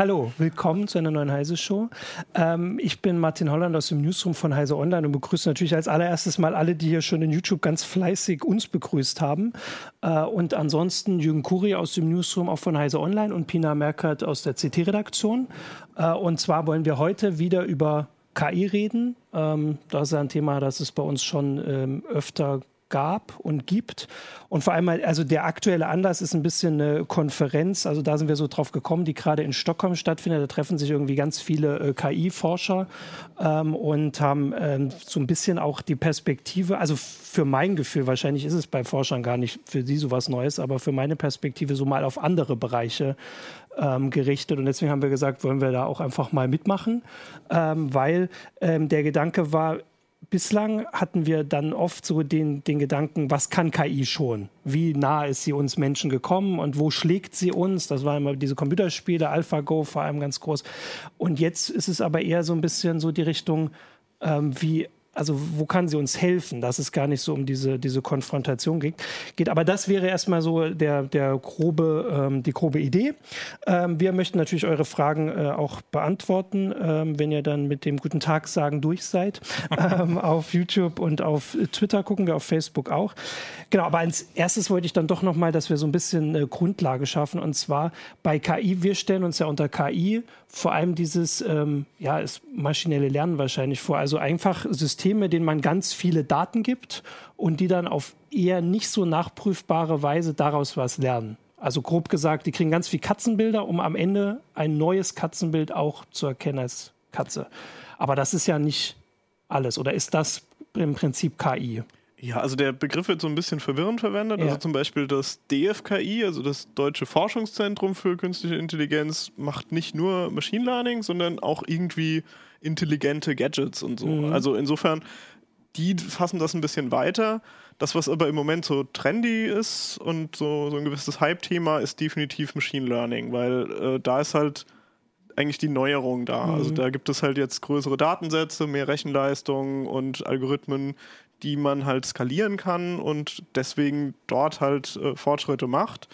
Hallo, willkommen zu einer neuen Heise Show. Ähm, ich bin Martin Holland aus dem Newsroom von Heise Online und begrüße natürlich als allererstes mal alle, die hier schon in YouTube ganz fleißig uns begrüßt haben. Äh, und ansonsten Jürgen Kuri aus dem Newsroom auch von Heise Online und Pina Merkert aus der CT-Redaktion. Äh, und zwar wollen wir heute wieder über KI reden. Ähm, das ist ein Thema, das es bei uns schon ähm, öfter gab und gibt. Und vor allem, also der aktuelle Anlass ist ein bisschen eine Konferenz, also da sind wir so drauf gekommen, die gerade in Stockholm stattfindet. Da treffen sich irgendwie ganz viele äh, KI-Forscher ähm, und haben ähm, so ein bisschen auch die Perspektive, also für mein Gefühl, wahrscheinlich ist es bei Forschern gar nicht für sie sowas Neues, aber für meine Perspektive so mal auf andere Bereiche ähm, gerichtet. Und deswegen haben wir gesagt, wollen wir da auch einfach mal mitmachen, ähm, weil ähm, der Gedanke war, bislang hatten wir dann oft so den, den Gedanken, was kann KI schon? Wie nah ist sie uns Menschen gekommen und wo schlägt sie uns? Das waren immer diese Computerspiele, AlphaGo vor allem ganz groß. Und jetzt ist es aber eher so ein bisschen so die Richtung, ähm, wie also wo kann sie uns helfen, dass es gar nicht so um diese, diese Konfrontation geht. geht. Aber das wäre erstmal so der, der grobe, ähm, die grobe Idee. Ähm, wir möchten natürlich eure Fragen äh, auch beantworten, ähm, wenn ihr dann mit dem Guten Tag sagen durch seid. Ähm, auf YouTube und auf Twitter gucken wir, auf Facebook auch. Genau, aber als erstes wollte ich dann doch nochmal, dass wir so ein bisschen eine Grundlage schaffen. Und zwar bei KI, wir stellen uns ja unter KI vor allem dieses, ähm, ja, ist maschinelle Lernen wahrscheinlich vor. Also einfach Systeme, denen man ganz viele Daten gibt und die dann auf eher nicht so nachprüfbare Weise daraus was lernen. Also grob gesagt, die kriegen ganz viel Katzenbilder, um am Ende ein neues Katzenbild auch zu erkennen als Katze. Aber das ist ja nicht alles. Oder ist das im Prinzip KI? Ja, also der Begriff wird so ein bisschen verwirrend verwendet. Also ja. Also zum Beispiel das DFKI, also das Deutsche Forschungszentrum für Künstliche Intelligenz, macht nicht nur Machine Learning, sondern auch irgendwie intelligente Gadgets und so. Mhm. Also insofern, die fassen das ein bisschen weiter. Das, was aber im Moment so trendy ist und so, so ein gewisses Hype-Thema, ist definitiv Machine Learning, weil äh, da ist halt eigentlich die Neuerung da. Also mhm. Also da gibt es halt jetzt größere Datensätze, mehr Rechenleistung und Algorithmen, die man halt skalieren kann und deswegen dort halt äh, Fortschritte macht.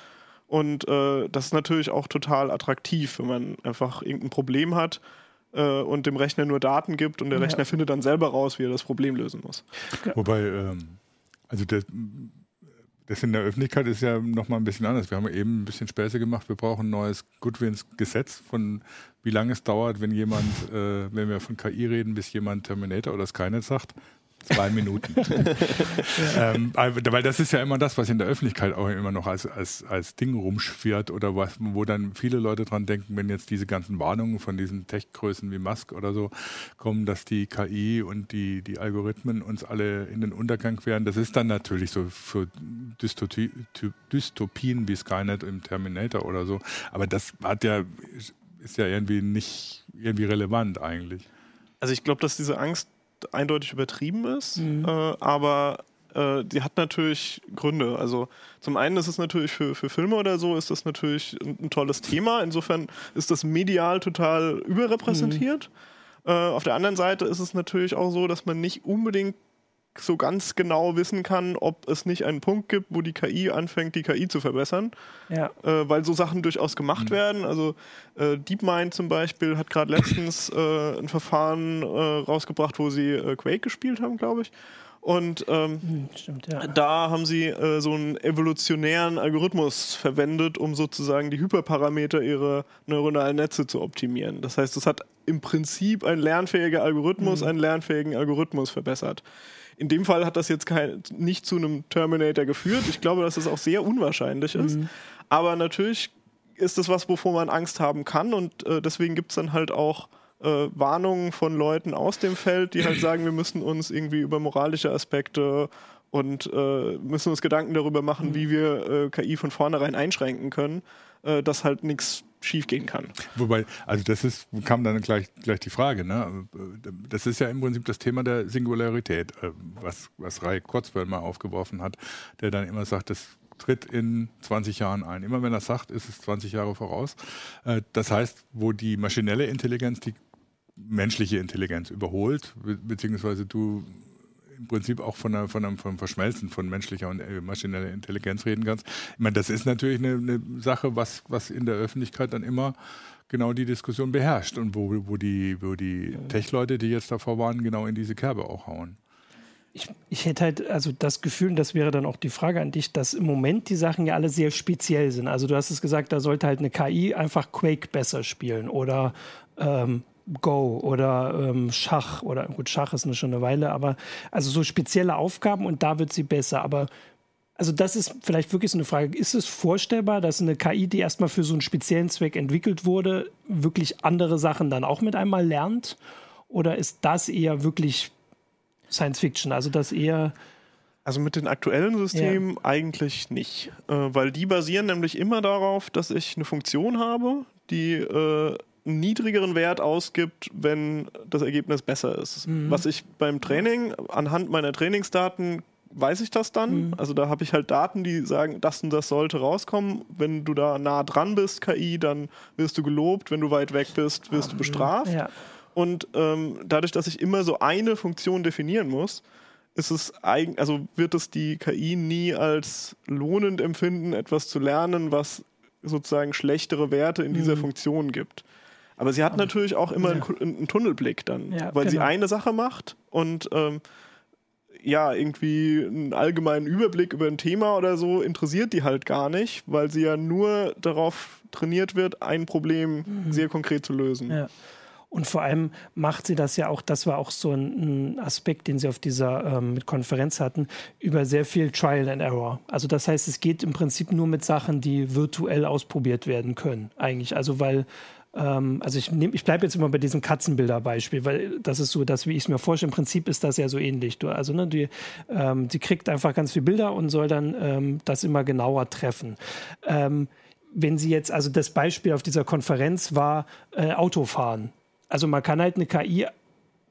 Und äh, das ist natürlich auch total attraktiv, wenn man einfach irgendein Problem hat äh, und dem Rechner nur Daten gibt und der ja. Rechner findet dann selber raus, wie er das Problem lösen muss. Wobei, ähm, also das, das in der Öffentlichkeit ist ja nochmal ein bisschen anders. Wir haben eben ein bisschen Späße gemacht. Wir brauchen ein neues Goodwins-Gesetz von wie lange es dauert, wenn jemand, äh, wenn wir von KI reden, bis jemand Terminator oder Skynet sagt. Zwei Minuten. ähm, weil das ist ja immer das, was in der Öffentlichkeit auch immer noch als, als, als Ding rumschwirrt oder was, wo dann viele Leute dran denken, wenn jetzt diese ganzen Warnungen von diesen Tech-Größen wie Musk oder so kommen, dass die KI und die, die Algorithmen uns alle in den Untergang werden. Das ist dann natürlich so für Dystopie, Dystopien wie Skynet im Terminator oder so. Aber das hat ja, ist ja irgendwie nicht irgendwie relevant eigentlich. Also ich glaube, dass diese Angst eindeutig übertrieben ist, mhm. äh, aber äh, die hat natürlich Gründe. Also zum einen ist es natürlich für, für Filme oder so, ist das natürlich ein, ein tolles Thema. Insofern ist das medial total überrepräsentiert. Mhm. Äh, auf der anderen Seite ist es natürlich auch so, dass man nicht unbedingt so ganz genau wissen kann, ob es nicht einen Punkt gibt, wo die KI anfängt, die KI zu verbessern. Ja. Äh, weil so Sachen durchaus gemacht mhm. werden. Also äh, DeepMind zum Beispiel hat gerade letztens äh, ein Verfahren äh, rausgebracht, wo sie äh, Quake gespielt haben, glaube ich. Und ähm, hm, Stimmt, ja. da haben sie äh, so einen evolutionären Algorithmus verwendet, um sozusagen die Hyperparameter ihrer neuronalen Netze zu optimieren. Das heißt, es hat im Prinzip ein lernfähiger Algorithmus mhm. einen lernfähigen Algorithmus verbessert. In dem Fall hat das jetzt kein, nicht zu einem Terminator geführt. Ich glaube, dass es auch sehr unwahrscheinlich ist. Mhm. Aber natürlich ist das was, wovor man Angst haben kann. Und äh, deswegen gibt es dann halt auch äh, Warnungen von Leuten aus dem Feld, die halt sagen, wir müssen uns irgendwie über moralische Aspekte und äh, müssen uns Gedanken darüber machen, mhm. wie wir äh, KI von vornherein einschränken können, äh, dass halt nichts schiefgehen kann. Wobei, also das ist, kam dann gleich, gleich die Frage, ne? Das ist ja im Prinzip das Thema der Singularität, äh, was, was Ray Kurzweil mal aufgeworfen hat, der dann immer sagt, das tritt in 20 Jahren ein. Immer wenn er sagt, ist es 20 Jahre voraus. Äh, das heißt, wo die maschinelle Intelligenz die menschliche Intelligenz überholt, beziehungsweise du im Prinzip auch von, einer, von einem vom Verschmelzen von menschlicher und äh, maschineller Intelligenz reden kannst. Ich meine, das ist natürlich eine, eine Sache, was, was in der Öffentlichkeit dann immer genau die Diskussion beherrscht und wo, wo die, wo die Tech-Leute, die jetzt davor waren, genau in diese Kerbe auch hauen. Ich, ich, hätte halt also das Gefühl, und das wäre dann auch die Frage an dich, dass im Moment die Sachen ja alle sehr speziell sind. Also du hast es gesagt, da sollte halt eine KI einfach Quake besser spielen oder ähm, Go oder ähm, Schach oder gut, Schach ist schon eine Weile, aber also so spezielle Aufgaben und da wird sie besser. Aber also das ist vielleicht wirklich so eine Frage. Ist es vorstellbar, dass eine KI, die erstmal für so einen speziellen Zweck entwickelt wurde, wirklich andere Sachen dann auch mit einmal lernt? Oder ist das eher wirklich Science Fiction? Also das eher. Also mit den aktuellen Systemen ja. eigentlich nicht, äh, weil die basieren nämlich immer darauf, dass ich eine Funktion habe, die äh, einen niedrigeren Wert ausgibt, wenn das Ergebnis besser ist. Mhm. Was ich beim Training anhand meiner Trainingsdaten weiß ich das dann. Mhm. Also da habe ich halt Daten, die sagen, das und das sollte rauskommen. Wenn du da nah dran bist, KI, dann wirst du gelobt. Wenn du weit weg bist, wirst du bestraft. Ja. Und ähm, dadurch, dass ich immer so eine Funktion definieren muss, ist es eigen, also wird es die KI nie als lohnend empfinden, etwas zu lernen, was sozusagen schlechtere Werte in dieser mhm. Funktion gibt. Aber sie hat natürlich auch immer ja. einen, einen, Tunnelblick dann, ja, weil genau. sie eine Sache macht und ähm, ja, irgendwie einen allgemeinen Überblick über ein Thema oder so interessiert die halt gar nicht, weil sie ja nur darauf trainiert wird, ein Problem mhm. sehr konkret zu lösen. Ja. Und vor allem macht sie das ja auch, das war auch so ein, Aspekt, den sie auf dieser ähm, Konferenz hatten, über sehr viel Trial and Error. Also das heißt, es geht im Prinzip nur mit Sachen, die virtuell ausprobiert werden können, eigentlich. Also weil ähm, also ich, ich bleibe jetzt immer bei diesem Katzenbilder-Beispiel, weil das ist so das, wie ich es mir vorstelle. Im Prinzip ist das ja so ähnlich. Du, also ne, die, ähm, die kriegt einfach ganz viele Bilder und soll dann ähm, das immer genauer treffen. Ähm, wenn sie jetzt, also das Beispiel auf dieser Konferenz war äh, Autofahren. Also man kann halt eine KI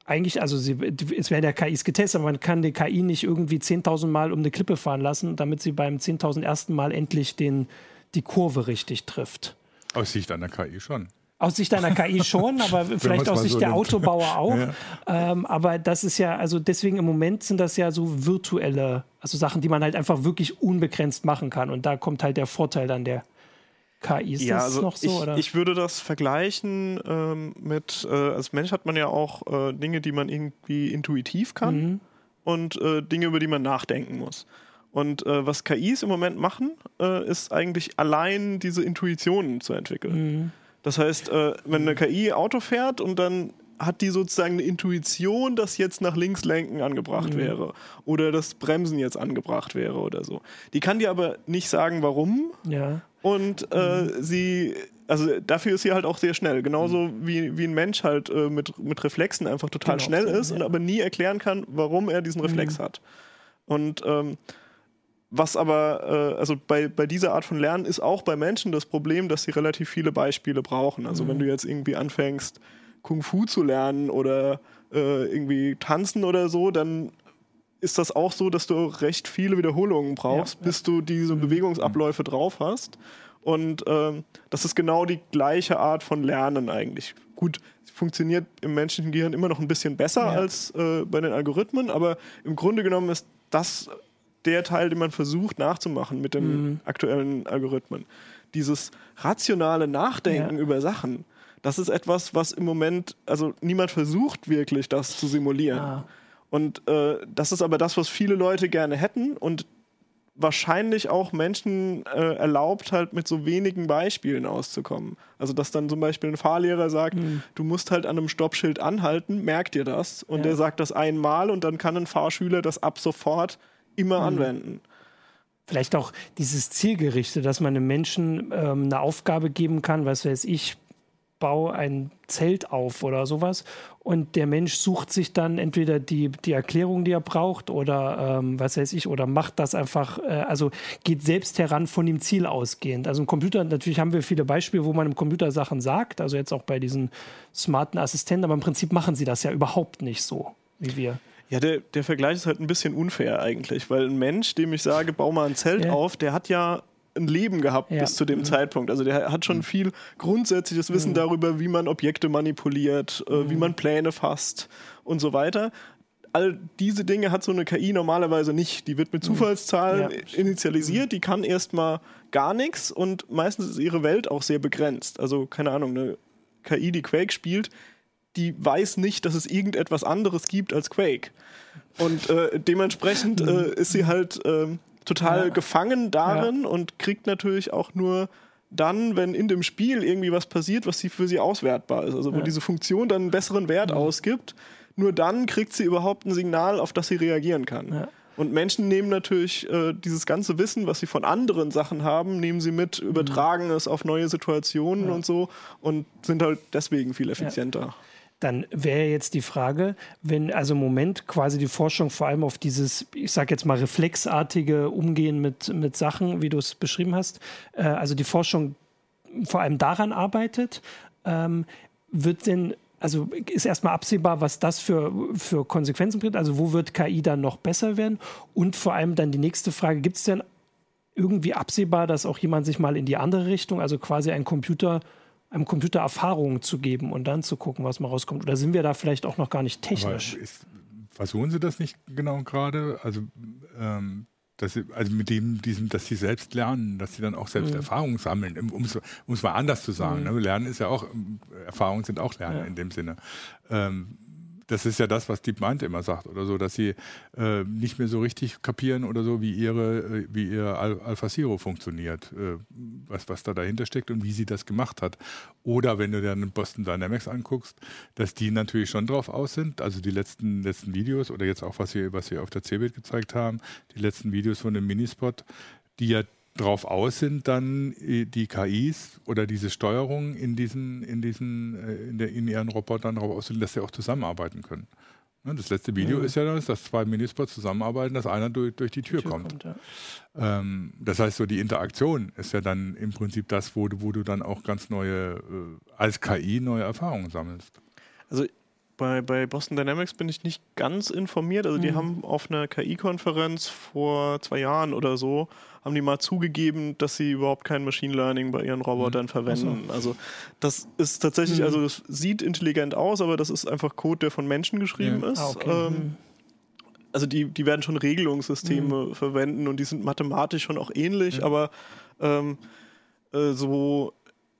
eigentlich, also sie, es werden ja KIs getestet, aber man kann die KI nicht irgendwie 10.000 Mal um eine Klippe fahren lassen, damit sie beim 10.000 ersten Mal endlich den, die Kurve richtig trifft. Aus Sicht einer KI schon. Aus Sicht einer KI schon, aber vielleicht aus Sicht so der nimmt. Autobauer auch. Ja. Ähm, aber das ist ja, also deswegen im Moment sind das ja so virtuelle, also Sachen, die man halt einfach wirklich unbegrenzt machen kann. Und da kommt halt der Vorteil dann der KI. Ist ja, das also noch so? Ich, oder? ich würde das vergleichen ähm, mit, äh, als Mensch hat man ja auch äh, Dinge, die man irgendwie intuitiv kann mhm. und äh, Dinge, über die man nachdenken muss. Und äh, was KIs im Moment machen, äh, ist eigentlich allein diese Intuitionen zu entwickeln. Mhm. Das heißt, äh, wenn eine KI Auto fährt und dann hat die sozusagen eine Intuition, dass jetzt nach links lenken angebracht mhm. wäre oder das Bremsen jetzt angebracht wäre oder so. Die kann dir aber nicht sagen, warum. Ja. Und äh, mhm. sie, also dafür ist sie halt auch sehr schnell. Genauso mhm. wie, wie ein Mensch halt äh, mit, mit Reflexen einfach total genau, schnell ist ja. und aber nie erklären kann, warum er diesen Reflex mhm. hat. Und ähm, was aber, äh, also bei, bei dieser Art von Lernen ist auch bei Menschen das Problem, dass sie relativ viele Beispiele brauchen. Also mhm. wenn du jetzt irgendwie anfängst, Kung Fu zu lernen oder äh, irgendwie tanzen oder so, dann ist das auch so, dass du recht viele Wiederholungen brauchst, ja, bis du diese mhm. Bewegungsabläufe drauf hast. Und ähm, das ist genau die gleiche Art von Lernen eigentlich. Gut, funktioniert im menschlichen Gehirn immer noch ein bisschen besser ja. als äh, bei den Algorithmen, aber im Grunde genommen ist das der Teil, den man versucht nachzumachen mit den mhm. aktuellen Algorithmen. Dieses rationale Nachdenken ja. über Sachen, das ist etwas, was im Moment, also niemand versucht wirklich, das zu simulieren. Ah. Und äh, das ist aber das, was viele Leute gerne hätten und wahrscheinlich auch Menschen äh, erlaubt, halt mit so wenigen Beispielen auszukommen. Also, dass dann zum Beispiel ein Fahrlehrer sagt, mhm. du musst halt an einem Stoppschild anhalten, merkt dir das. Und ja. der sagt das einmal und dann kann ein Fahrschüler das ab sofort immer mhm. anwenden. Vielleicht auch dieses Zielgerichte, dass man einem Menschen ähm, eine Aufgabe geben kann, was weiß ich, bau ein Zelt auf oder sowas. Und der Mensch sucht sich dann entweder die, die Erklärung, die er braucht, oder ähm, was weiß ich, oder macht das einfach, äh, also geht selbst heran von dem Ziel ausgehend. Also im Computer, natürlich haben wir viele Beispiele, wo man im Computer Sachen sagt, also jetzt auch bei diesen smarten Assistenten, aber im Prinzip machen sie das ja überhaupt nicht so, wie wir. Ja, der, der Vergleich ist halt ein bisschen unfair eigentlich, weil ein Mensch, dem ich sage, bau mal ein Zelt ja. auf, der hat ja ein Leben gehabt ja. bis zu dem mhm. Zeitpunkt. Also der hat schon mhm. viel grundsätzliches Wissen mhm. darüber, wie man Objekte manipuliert, äh, mhm. wie man Pläne fasst und so weiter. All diese Dinge hat so eine KI normalerweise nicht. Die wird mit mhm. Zufallszahlen ja. initialisiert, die kann erstmal gar nichts und meistens ist ihre Welt auch sehr begrenzt. Also keine Ahnung, eine KI, die Quake spielt, die weiß nicht, dass es irgendetwas anderes gibt als Quake. Und äh, dementsprechend äh, ist sie halt äh, total ja. gefangen darin ja. und kriegt natürlich auch nur dann, wenn in dem Spiel irgendwie was passiert, was sie für sie auswertbar ist. Also wo ja. diese Funktion dann einen besseren Wert mhm. ausgibt, nur dann kriegt sie überhaupt ein Signal, auf das sie reagieren kann. Und Menschen nehmen natürlich äh, dieses ganze Wissen, was sie von anderen Sachen haben, nehmen sie mit, übertragen mhm. es auf neue Situationen und so und sind halt deswegen viel effizienter. Dann wäre jetzt die Frage, wenn also im Moment quasi die Forschung vor allem auf dieses, ich sage jetzt mal, reflexartige Umgehen mit, mit Sachen, wie du es beschrieben hast, äh, also die Forschung vor allem daran arbeitet, ähm, wird denn also ist erstmal absehbar, was das für, für Konsequenzen bringt. Also wo wird KI dann noch besser werden? Und vor allem dann die nächste Frage, gibt es denn irgendwie absehbar, dass auch jemand sich mal in die andere Richtung, also quasi ein Computer einem Computer Erfahrungen zu geben und dann zu gucken, was mal rauskommt? Oder sind wir da vielleicht auch noch gar nicht technisch? Ist, versuchen Sie das nicht genau gerade? Also, ähm, dass sie, also mit dem, diesem, dass sie selbst lernen, dass sie dann auch selbst mhm. Erfahrungen sammeln, um es mal anders zu sagen. Mhm. Ne? Lernen ist ja auch, Erfahrungen sind auch Lernen ja. in dem Sinne. Ähm, das ist ja das, was DeepMind immer sagt oder so, dass sie äh, nicht mehr so richtig kapieren oder so, wie ihre, äh, wie ihr Al Alpha Zero funktioniert, äh, was, was da dahinter steckt und wie sie das gemacht hat. Oder wenn du dann Boston Dynamics anguckst, dass die natürlich schon drauf aus sind, also die letzten, letzten Videos oder jetzt auch, was sie, was sie auf der CeBIT gezeigt haben, die letzten Videos von dem Minispot, die ja drauf aus sind, dann äh, die KIs oder diese Steuerung in diesen, in diesen, äh, in, der, in ihren Robotern darauf aus sind, dass sie auch zusammenarbeiten können. Ne, das letzte Video mhm. ist ja das, dass zwei Minispots zusammenarbeiten, dass einer durch, durch die Tür, die Tür kommt. kommt ja. ähm, das heißt, so die Interaktion ist ja dann im Prinzip das, wo du, wo du dann auch ganz neue, äh, als KI neue Erfahrungen sammelst. Also bei, bei Boston Dynamics bin ich nicht ganz informiert. Also die mhm. haben auf einer KI-Konferenz vor zwei Jahren oder so, haben die mal zugegeben, dass sie überhaupt kein Machine Learning bei ihren Robotern mhm. verwenden. So. Also das ist tatsächlich, mhm. also das sieht intelligent aus, aber das ist einfach Code, der von Menschen geschrieben ja. ist. Ah, okay. ähm, mhm. also die, die werden schon Regelungssysteme mhm. verwenden und die sind mathematisch schon auch ähnlich, aber ähm, äh, so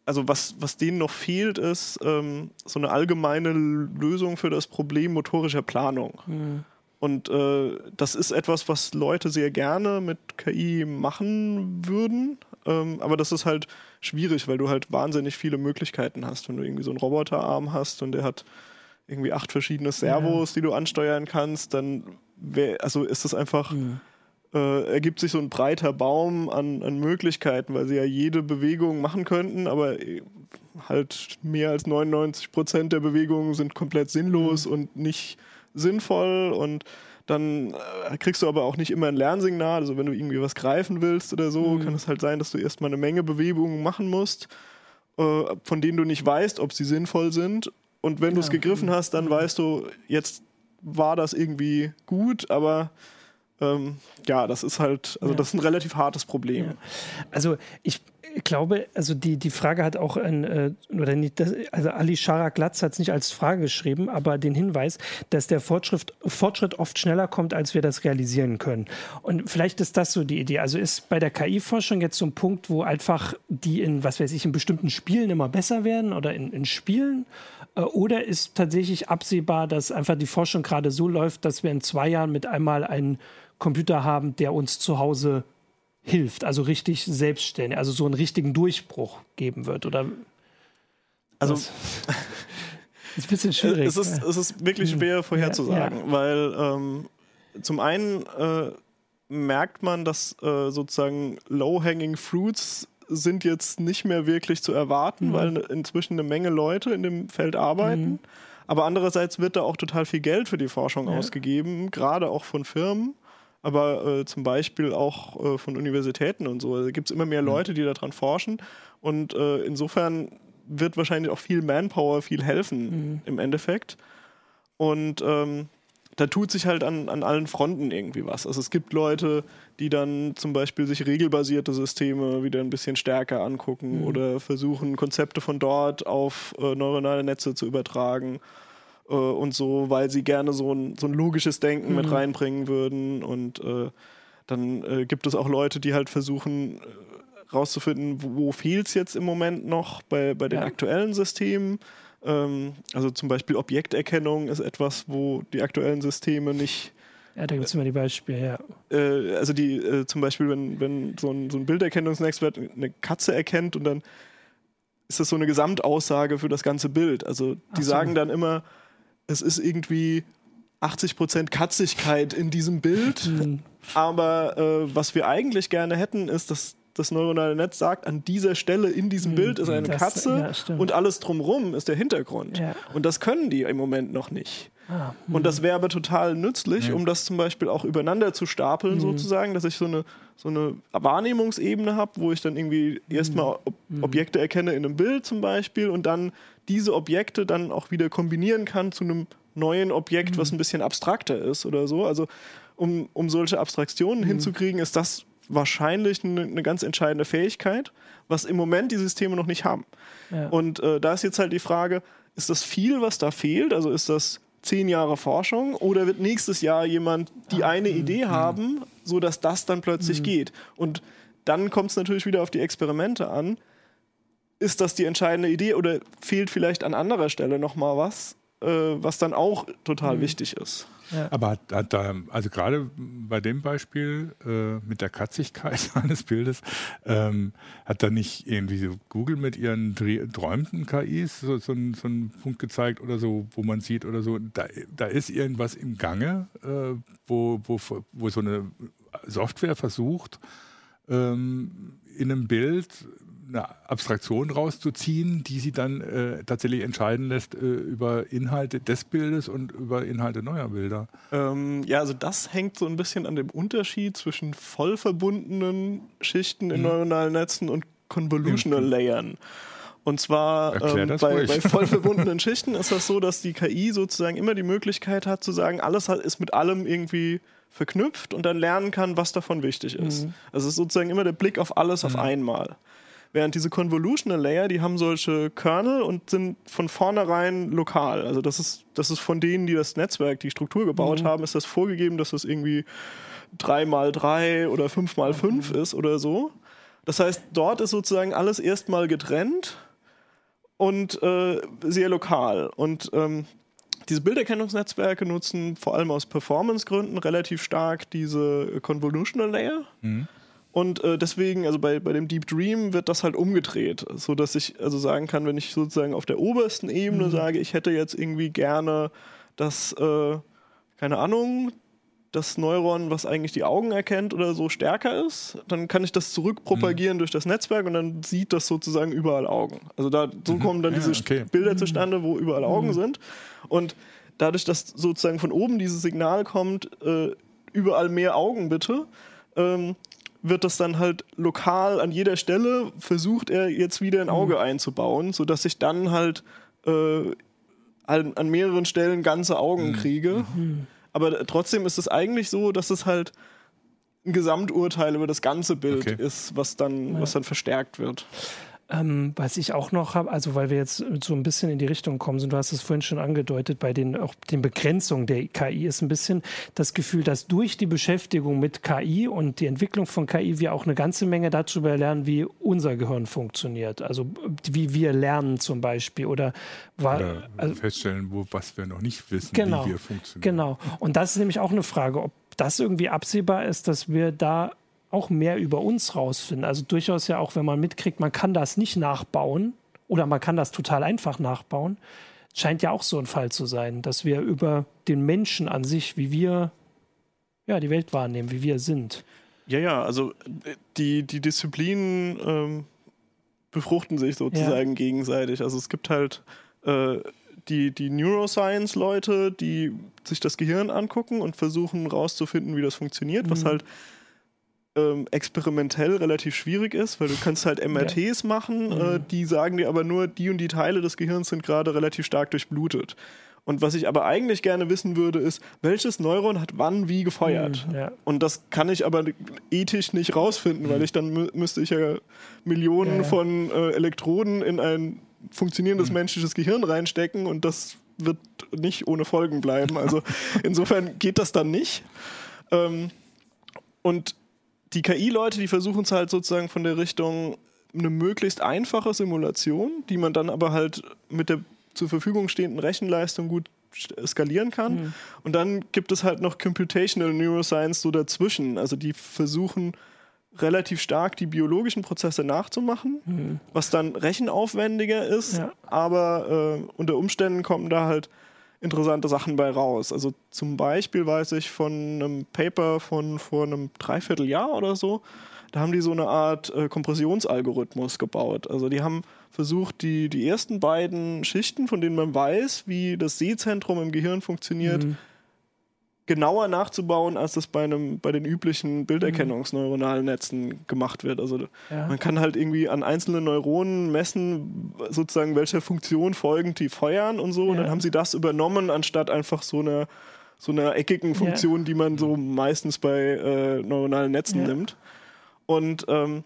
also was, was denen noch fehlt, ist ähm, so eine allgemeine Lösung für das Problem motorischer Planung. Mhm. Und äh, das ist etwas, was Leute sehr gerne mit KI machen würden. Ähm, aber das ist halt schwierig, weil du halt wahnsinnig viele Möglichkeiten hast. Wenn du irgendwie so einen Roboterarm hast und der hat irgendwie acht verschiedene Servos, ja. die du ansteuern kannst, dann wär, also ist das einfach. Mhm äh, ergibt sich so ein breiter Baum an, an, Möglichkeiten, weil sie ja jede Bewegung machen könnten, aber äh, halt mehr als 99 Prozent der Bewegungen sind komplett sinnlos mhm. und nicht sinnvoll und dann äh, kriegst du aber auch nicht immer ein Lernsignal. Also wenn du irgendwie was greifen willst oder so, mhm. kann es halt sein, dass du erstmal eine Menge Bewegungen machen musst, äh, von denen du nicht weißt, ob sie sinnvoll sind. Und wenn ja. du es gegriffen hast, dann mhm. weißt du, jetzt war das irgendwie gut, aber ähm, ja, das ist halt, also ja. das ist ein relativ hartes Problem. Ja. Also ich glaube, also die, die Frage hat auch ein, äh, oder nicht, das, also Ali Shara Glatz hat es nicht als Frage geschrieben, aber den Hinweis, dass der Fortschritt, Fortschritt oft schneller kommt, als wir das realisieren können. Und vielleicht ist das so die Idee. Also ist bei der KI-Forschung jetzt so ein Punkt, wo einfach die in, was weiß ich, in bestimmten Spielen immer besser werden oder in, in Spielen? Äh, oder ist tatsächlich absehbar, dass einfach die Forschung gerade so läuft, dass wir in zwei Jahren mit einmal einen Computer haben, der uns zu Hause hilft, also richtig selbstständig, also so einen richtigen Durchbruch geben wird, oder? Also ist ein bisschen schwierig. Es ist, es ist wirklich hm. schwer vorherzusagen, ja, ja. weil ähm, zum einen äh, merkt man, dass äh, sozusagen low-hanging fruits sind jetzt nicht mehr wirklich zu erwarten, mhm. weil inzwischen eine Menge Leute in dem Feld arbeiten. Mhm. Aber andererseits wird da auch total viel Geld für die Forschung ja. ausgegeben, gerade auch von Firmen aber äh, zum Beispiel auch äh, von Universitäten und so. Also gibt es immer mehr mhm. Leute, die daran forschen. Und äh, insofern wird wahrscheinlich auch viel Manpower viel helfen mhm. im Endeffekt. Und ähm, da tut sich halt an, an allen Fronten irgendwie was. Also es gibt Leute, die dann zum Beispiel sich regelbasierte Systeme wieder ein bisschen stärker angucken mhm. oder versuchen, Konzepte von dort auf äh, neuronale Netze zu übertragen äh, und so, weil sie gerne so ein, so ein logisches Denken mhm. mit reinbringen würden. Und äh, dann äh, gibt es auch Leute, die halt versuchen, äh, rauszufinden, wo, wo fehlt es jetzt im Moment noch bei, bei den Ja. aktuellen Systemen. Ähm, also zum Beispiel Objekterkennung ist etwas, wo die aktuellen Systeme nicht Ja, da gibt es immer die Beispiele, ja. äh, also die äh, zum Beispiel, wenn, wenn so ein, so ein Bilderkennungsnetzwerk eine Katze erkennt und dann ist das so eine Gesamtaussage für das ganze Bild. Also die so. sagen dann immer, es ist irgendwie 80% Katzigkeit in diesem Bild, Hm, aber äh, was wir eigentlich gerne hätten, ist, dass das neuronale Netz sagt, an dieser Stelle in diesem Bild ist eine das- Katze ja, und alles drumrum ist der Hintergrund. Ja. Und das können die im Moment noch nicht. Ah, Und das wäre aber total nützlich, um das zum Beispiel auch übereinander zu stapeln, sozusagen, dass ich so eine, so eine Wahrnehmungsebene habe, wo ich dann irgendwie erstmal Ob Objekte erkenne in einem Bild zum Beispiel und dann diese Objekte dann auch wieder kombinieren kann zu einem neuen Objekt, was ein bisschen abstrakter ist oder so. Also um, um solche Abstraktionen hinzukriegen, ist das wahrscheinlich eine, eine ganz entscheidende Fähigkeit, was im Moment die Systeme noch nicht haben. Ja. Und äh, da ist jetzt halt die Frage, ist das viel, was da fehlt? Also ist das zehn Jahre Forschung oder wird nächstes Jahr jemand die eine Idee haben, so dass das dann plötzlich geht? Und dann kommt es natürlich wieder auf die Experimente an. Ist das die entscheidende Idee oder fehlt vielleicht an anderer Stelle noch mal was, was dann auch total wichtig ist? Aber hat, hat da, also gerade bei dem Beispiel äh, mit der Katzigkeit eines Bildes, ähm, hat da nicht irgendwie so Google mit ihren träumten KIs so, so, einen, so einen Punkt gezeigt oder so, wo man sieht oder so, da, da ist irgendwas im Gange, äh, wo, wo, wo so eine Software versucht, ähm, in einem Bild eine Abstraktion rauszuziehen, die sie dann äh, tatsächlich entscheiden lässt äh, über Inhalte des Bildes und über Inhalte neuer Bilder. Ähm, ja, also das hängt so ein bisschen an dem Unterschied zwischen voll verbundenen Schichten in neuronalen Netzen und Convolutional Layern. Und zwar ähm, bei, ruhig. bei voll verbundenen Schichten ist das so, dass die KI sozusagen immer die Möglichkeit hat zu sagen, alles ist mit allem irgendwie verknüpft und dann lernen kann, was davon wichtig ist. Also es ist sozusagen immer der Blick auf alles auf einmal. Während diese Convolutional Layer, die haben solche Kernel und sind von vornherein lokal. Also das ist, das ist von denen, die das Netzwerk, die Struktur gebaut haben, ist das vorgegeben, dass das irgendwie 3 mal 3 oder 5 mal 5 ist oder so. Das heißt, dort ist sozusagen alles erstmal getrennt und äh, sehr lokal. Und ähm, diese Bilderkennungsnetzwerke nutzen vor allem aus Performance-Gründen relativ stark diese Convolutional Layer. Und äh, deswegen, also bei, bei dem Deep Dream wird das halt umgedreht, so dass ich also sagen kann, wenn ich sozusagen auf der obersten Ebene sage, ich hätte jetzt irgendwie gerne das, äh, keine Ahnung, das Neuron, was eigentlich die Augen erkennt oder so stärker ist, dann kann ich das zurückpropagieren durch das Netzwerk und dann sieht das sozusagen überall Augen. Also da so kommen dann Ja, diese okay. Bilder zustande, wo überall Augen sind. Und dadurch, dass sozusagen von oben dieses Signal kommt, äh, überall mehr Augen bitte, ähm, wird das dann halt lokal an jeder Stelle versucht er jetzt wieder ein Auge einzubauen, sodass ich dann halt äh, an, an mehreren Stellen ganze Augen kriege. Aber trotzdem ist es eigentlich so, dass es halt ein Gesamturteil über das ganze Bild Okay. ist, was dann, was dann verstärkt wird. Ähm, was ich auch noch habe, also weil wir jetzt so ein bisschen in die Richtung kommen sind, du hast es vorhin schon angedeutet, bei den auch den Begrenzungen der KI ist ein bisschen das Gefühl, dass durch die Beschäftigung mit KI und die Entwicklung von KI wir auch eine ganze Menge darüber lernen, wie unser Gehirn funktioniert. Also wie wir lernen zum Beispiel oder, war, Oder also, feststellen, wo, was wir noch nicht wissen, Genau, wie wir funktionieren. Genau. Und das ist nämlich auch eine Frage, ob das irgendwie absehbar ist, dass wir da auch mehr über uns rausfinden. Also durchaus ja auch, wenn man mitkriegt, man kann das nicht nachbauen oder man kann das total einfach nachbauen, scheint ja auch so ein Fall zu sein, dass wir über den Menschen an sich, wie wir ja, die Welt wahrnehmen, wie wir sind. Ja, ja, also äh, die, die Disziplinen ähm, befruchten sich sozusagen gegenseitig. Also es gibt halt äh, die, die Neuroscience-Leute, die sich das Gehirn angucken und versuchen rauszufinden, wie das funktioniert, was halt ähm, experimentell relativ schwierig ist, weil du kannst halt MRTs machen, äh, die sagen dir aber nur, die und die Teile des Gehirns sind gerade relativ stark durchblutet. Und was ich aber eigentlich gerne wissen würde, ist, welches Neuron hat wann wie gefeuert? Ja. Und das kann ich aber ethisch nicht rausfinden, weil ich dann mü müsste ich ja Millionen Ja, ja. von äh, Elektroden in ein funktionierendes menschliches Gehirn reinstecken und das wird nicht ohne Folgen bleiben. Also insofern geht das dann nicht. Ähm, und die KI-Leute, die versuchen es halt sozusagen von der Richtung eine möglichst einfache Simulation, die man dann aber halt mit der zur Verfügung stehenden Rechenleistung gut skalieren kann. Mhm. Und dann gibt es halt noch Computational Neuroscience so dazwischen. Also die versuchen relativ stark die biologischen Prozesse nachzumachen, mhm. was dann rechenaufwendiger ist, ja. aber äh, unter Umständen kommen da halt interessante Sachen bei raus. Also zum Beispiel weiß ich von einem Paper von vor einem Dreivierteljahr oder so, da haben die so eine Art äh, Kompressionsalgorithmus gebaut. Also die haben versucht, die, die ersten beiden Schichten, von denen man weiß, wie das Sehzentrum im Gehirn funktioniert, mhm. Genauer nachzubauen, als das bei, einem, bei den üblichen bilderkennungsneuronalen Netzen gemacht wird. Also ja. man kann halt irgendwie an einzelnen Neuronen messen, sozusagen welcher Funktion folgend die feuern und so. Ja. Und dann haben sie das übernommen, anstatt einfach so eine so einer eckigen Funktion, ja. die man so meistens bei äh, neuronalen Netzen nimmt. Und ähm,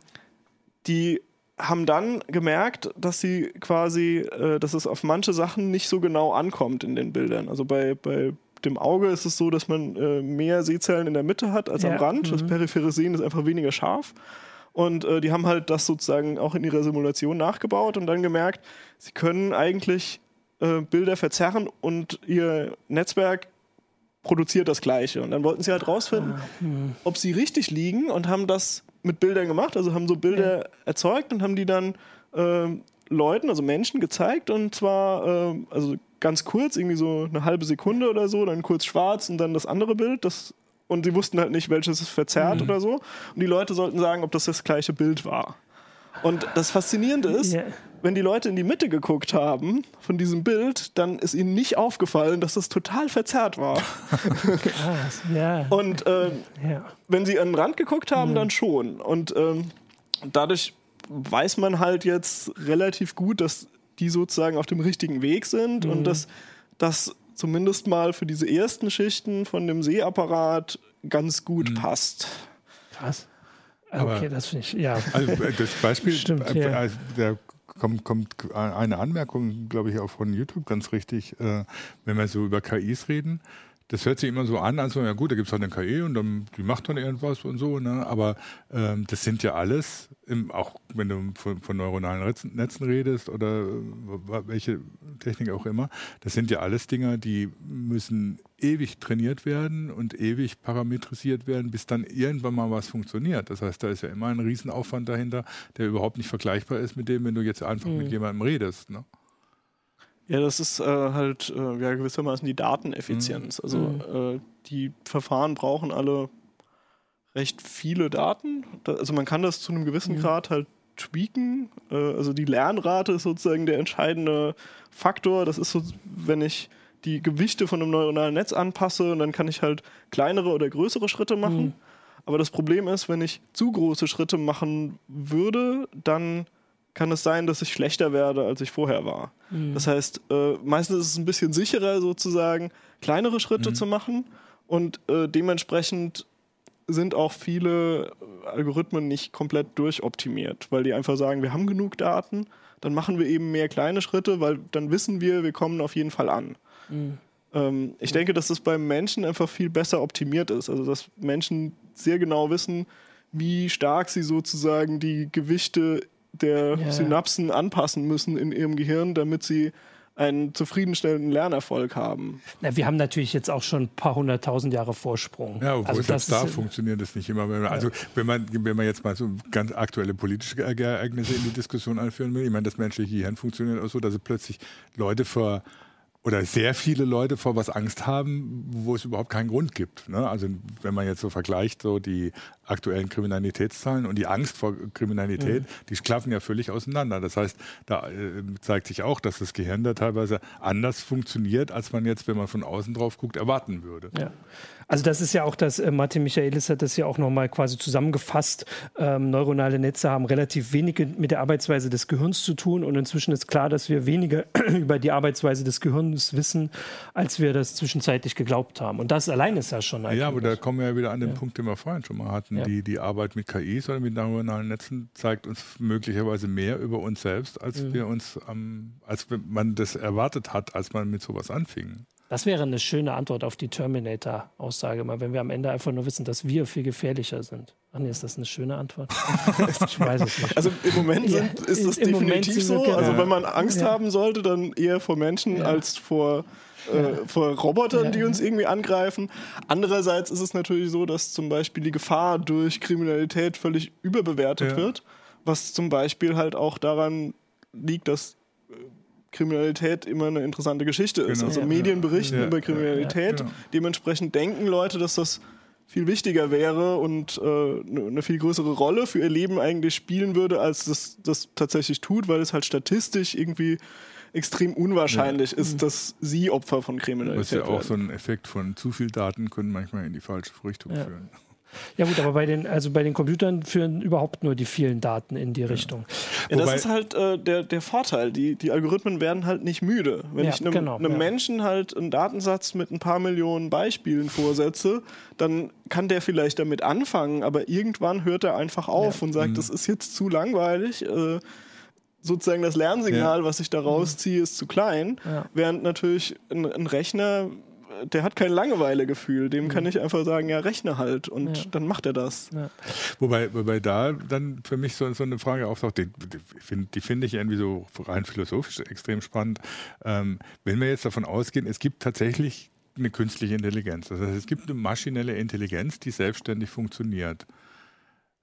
die haben dann gemerkt, dass sie quasi, äh, dass es auf manche Sachen nicht so genau ankommt in den Bildern. Also bei, bei dem Auge ist es so, dass man äh, mehr Sehzellen in der Mitte hat als ja. am Rand. Mhm. Das periphere Sehen ist einfach weniger scharf. Und äh, die haben halt das sozusagen auch in ihrer Simulation nachgebaut und dann gemerkt, sie können eigentlich äh, Bilder verzerren und ihr Netzwerk produziert das Gleiche. Und dann wollten sie halt rausfinden, mhm. ob sie richtig liegen und haben das mit Bildern gemacht, also haben so Bilder ja. erzeugt und haben die dann äh, Leuten, also Menschen gezeigt und zwar äh, also ganz kurz, irgendwie so eine halbe Sekunde oder so, dann kurz schwarz und dann das andere Bild, das und sie wussten halt nicht, welches es verzerrt mhm. oder so. Und die Leute sollten sagen, ob das das gleiche Bild war. Und das Faszinierende ist, yeah. wenn die Leute in die Mitte geguckt haben von diesem Bild, dann ist ihnen nicht aufgefallen, dass das total verzerrt war. Krass, ja. Und äh, ja. wenn sie an den Rand geguckt haben, mhm. dann schon. Und ähm, dadurch weiß man halt jetzt relativ gut, dass die sozusagen auf dem richtigen Weg sind mhm. und dass das zumindest mal für diese ersten Schichten von dem Sehapparat ganz gut mhm. passt. Krass. Aber okay, das finde ich, ja. Also äh, das Beispiel, Stimmt, äh, ja. also da kommt, kommt eine Anmerkung, glaube ich, auch von YouTube ganz richtig, äh, wenn wir so über KIs reden das hört sich immer so an, als ja gut, da gibt es halt eine KI und dann, die macht dann irgendwas und so, ne? aber ähm, das sind ja alles, im, auch wenn du von, von, neuronalen Netzen redest oder welche Technik auch immer, das sind ja alles Dinge, die müssen ewig trainiert werden und ewig parametrisiert werden, bis dann irgendwann mal was funktioniert. Das heißt, da ist ja immer ein Riesenaufwand dahinter, der überhaupt nicht vergleichbar ist mit dem, wenn du jetzt einfach mhm. mit jemandem redest. Ne? Ja, das ist äh, halt äh, ja, gewissermaßen die Dateneffizienz. Mhm. Also mhm. äh, die Verfahren brauchen alle recht viele Daten. Da, also man kann das zu einem gewissen mhm. Grad halt tweaken. Äh, also die Lernrate ist sozusagen der entscheidende Faktor. Das ist so, wenn ich die Gewichte von einem neuronalen Netz anpasse, und dann kann ich halt kleinere oder größere Schritte machen. Mhm. Aber das Problem ist, wenn ich zu große Schritte machen würde, dann kann es sein, dass ich schlechter werde, als ich vorher war. Mhm. Das heißt, äh, meistens ist es ein bisschen sicherer, sozusagen kleinere Schritte mhm. zu machen und äh, dementsprechend sind auch viele Algorithmen nicht komplett durchoptimiert, weil die einfach sagen, wir haben genug Daten, dann machen wir eben mehr kleine Schritte, weil dann wissen wir, wir kommen auf jeden Fall an. Mhm. Ähm, ich denke, dass das beim Menschen einfach viel besser optimiert ist. Also, dass Menschen sehr genau wissen, wie stark sie sozusagen die Gewichte der ja, Synapsen anpassen müssen in ihrem Gehirn, damit sie einen zufriedenstellenden Lernerfolg haben. Na, wir haben natürlich jetzt auch schon ein paar hunderttausend Jahre Vorsprung. Ja, obwohl also das da funktioniert das nicht immer. Wenn man, also wenn man, wenn man jetzt mal so ganz aktuelle politische Ereignisse in die Diskussion einführen will, ich meine, das menschliche Gehirn funktioniert auch so, dass es plötzlich Leute vor oder sehr viele Leute vor was Angst haben, wo es überhaupt keinen Grund gibt. Ne? Also wenn man jetzt so vergleicht, so die aktuellen Kriminalitätszahlen und die Angst vor Kriminalität, mhm. die klaffen ja völlig auseinander. Das heißt, da äh, zeigt sich auch, dass das Gehirn da teilweise anders funktioniert, als man jetzt, wenn man von außen drauf guckt, erwarten würde. Ja. Also das ist ja auch das, äh, Martin Michaelis hat das ja auch nochmal quasi zusammengefasst. Ähm, neuronale Netze haben relativ wenig mit der Arbeitsweise des Gehirns zu tun und inzwischen ist klar, dass wir weniger über die Arbeitsweise des Gehirns wissen, als wir das zwischenzeitlich geglaubt haben. Und das allein ist ja schon ein Ja, aber da kommen wir ja wieder an den ja. Punkt, den wir vorhin schon mal hatten. Ja. Die, die Arbeit mit KIs oder mit neuronalen Netzen zeigt uns möglicherweise mehr über uns selbst, als mhm. wir uns, ähm, als man das erwartet hat, als man mit sowas anfing. Das wäre eine schöne Antwort auf die Terminator-Aussage, mal wenn wir am Ende einfach nur wissen, dass wir viel gefährlicher sind. Ach nee, ist das eine schöne Antwort? ich weiß es nicht. Also im Moment sind, ist das definitiv so. Genau. Also wenn man Angst ja. haben sollte, dann eher vor Menschen ja. als vor, äh, vor Robotern, die uns irgendwie angreifen. Andererseits ist es natürlich so, dass zum Beispiel die Gefahr durch Kriminalität völlig überbewertet wird, was zum Beispiel halt auch daran liegt, dass Kriminalität immer eine interessante Geschichte ist. Genau. Also Medien berichten über Kriminalität. Dementsprechend denken Leute, dass das viel wichtiger wäre und äh, eine ne viel größere Rolle für ihr Leben eigentlich spielen würde, als das, das tatsächlich tut, weil es halt statistisch irgendwie extrem unwahrscheinlich ist, mhm. dass sie Opfer von Kriminalität werden. Das ist ja auch werden. so ein Effekt von zu viel Daten können manchmal in die falsche Richtung führen. Ja gut, aber bei den, also bei den Computern führen überhaupt nur die vielen Daten in die Richtung. Ja, das ist halt äh, der, der Vorteil. Die, die Algorithmen werden halt nicht müde. Wenn ja, ich einem, genau, einem ja. Menschen halt einen Datensatz mit ein paar Millionen Beispielen vorsetze, dann kann der vielleicht damit anfangen, aber irgendwann hört er einfach auf und sagt, mhm. das ist jetzt zu langweilig. Äh, sozusagen das Lernsignal, was ich da rausziehe, ist zu klein. Während natürlich ein, ein Rechner der hat kein Langeweilegefühl. Dem kann ich einfach sagen, ja, rechne halt und ja. dann macht er das. Ja. Wobei, wobei da dann für mich so, so eine Frage auftaucht, die, die finde find ich irgendwie so rein philosophisch extrem spannend. Ähm, wenn wir jetzt davon ausgehen, es gibt tatsächlich eine künstliche Intelligenz. Das heißt, es gibt eine maschinelle Intelligenz, die selbstständig funktioniert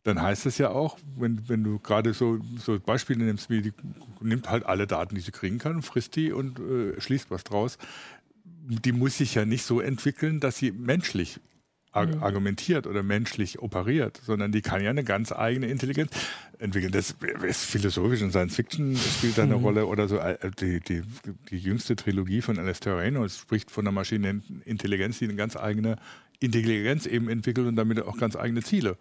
dann heißt es ja auch, wenn, wenn du gerade so, so Beispiele nimmst, wie die nimmt halt alle Daten, die sie kriegen kann, frisst die und äh, schließt was draus die muss sich ja nicht so entwickeln, dass sie menschlich mhm. argumentiert oder menschlich operiert, sondern die kann ja eine ganz eigene Intelligenz entwickeln. Das ist philosophisch und Science Fiction spielt da eine mhm. Rolle oder so. Äh, die, die, die jüngste Trilogie von Alastair Reynolds spricht von einer Maschinenintelligenz, die eine ganz eigene Intelligenz eben entwickelt und damit auch ganz eigene Ziele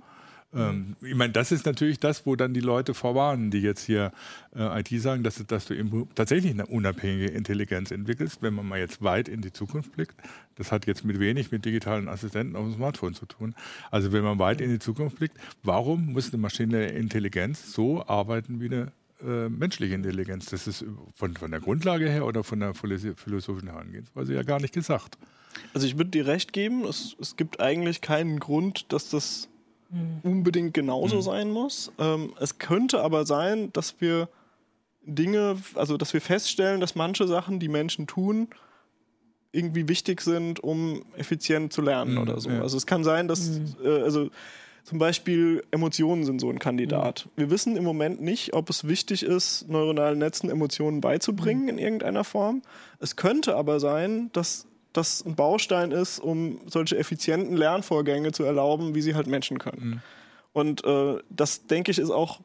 ähm, ich meine, das ist natürlich das, wo dann die Leute vorwarnen, die jetzt hier äh, IT sagen, dass, dass du eben tatsächlich eine unabhängige Intelligenz entwickelst, wenn man mal jetzt weit in die Zukunft blickt. Das hat jetzt mit wenig mit digitalen Assistenten auf dem Smartphone zu tun. Also wenn man weit in die Zukunft blickt, warum muss eine maschinelle Intelligenz so arbeiten wie eine äh, menschliche Intelligenz? Das ist von, von der Grundlage her oder von der philosophischen Herangehensweise ja gar nicht gesagt. Also ich würde dir recht geben, es, es gibt eigentlich keinen Grund, dass das mhm. unbedingt genauso mhm. sein muss. Ähm, es könnte aber sein, dass wir Dinge, also dass wir feststellen, dass manche Sachen, die Menschen tun, irgendwie wichtig sind, um effizient zu lernen mhm, oder so. Ja. Also es kann sein, dass, mhm. äh, also zum Beispiel Emotionen sind so ein Kandidat. Mhm. Wir wissen im Moment nicht, ob es wichtig ist, neuronalen Netzen Emotionen beizubringen mhm. in irgendeiner Form. Es könnte aber sein, dass das ein Baustein ist, um solche effizienten Lernvorgänge zu erlauben, wie sie halt Menschen können. Mhm. Und äh, das, denke ich, ist auch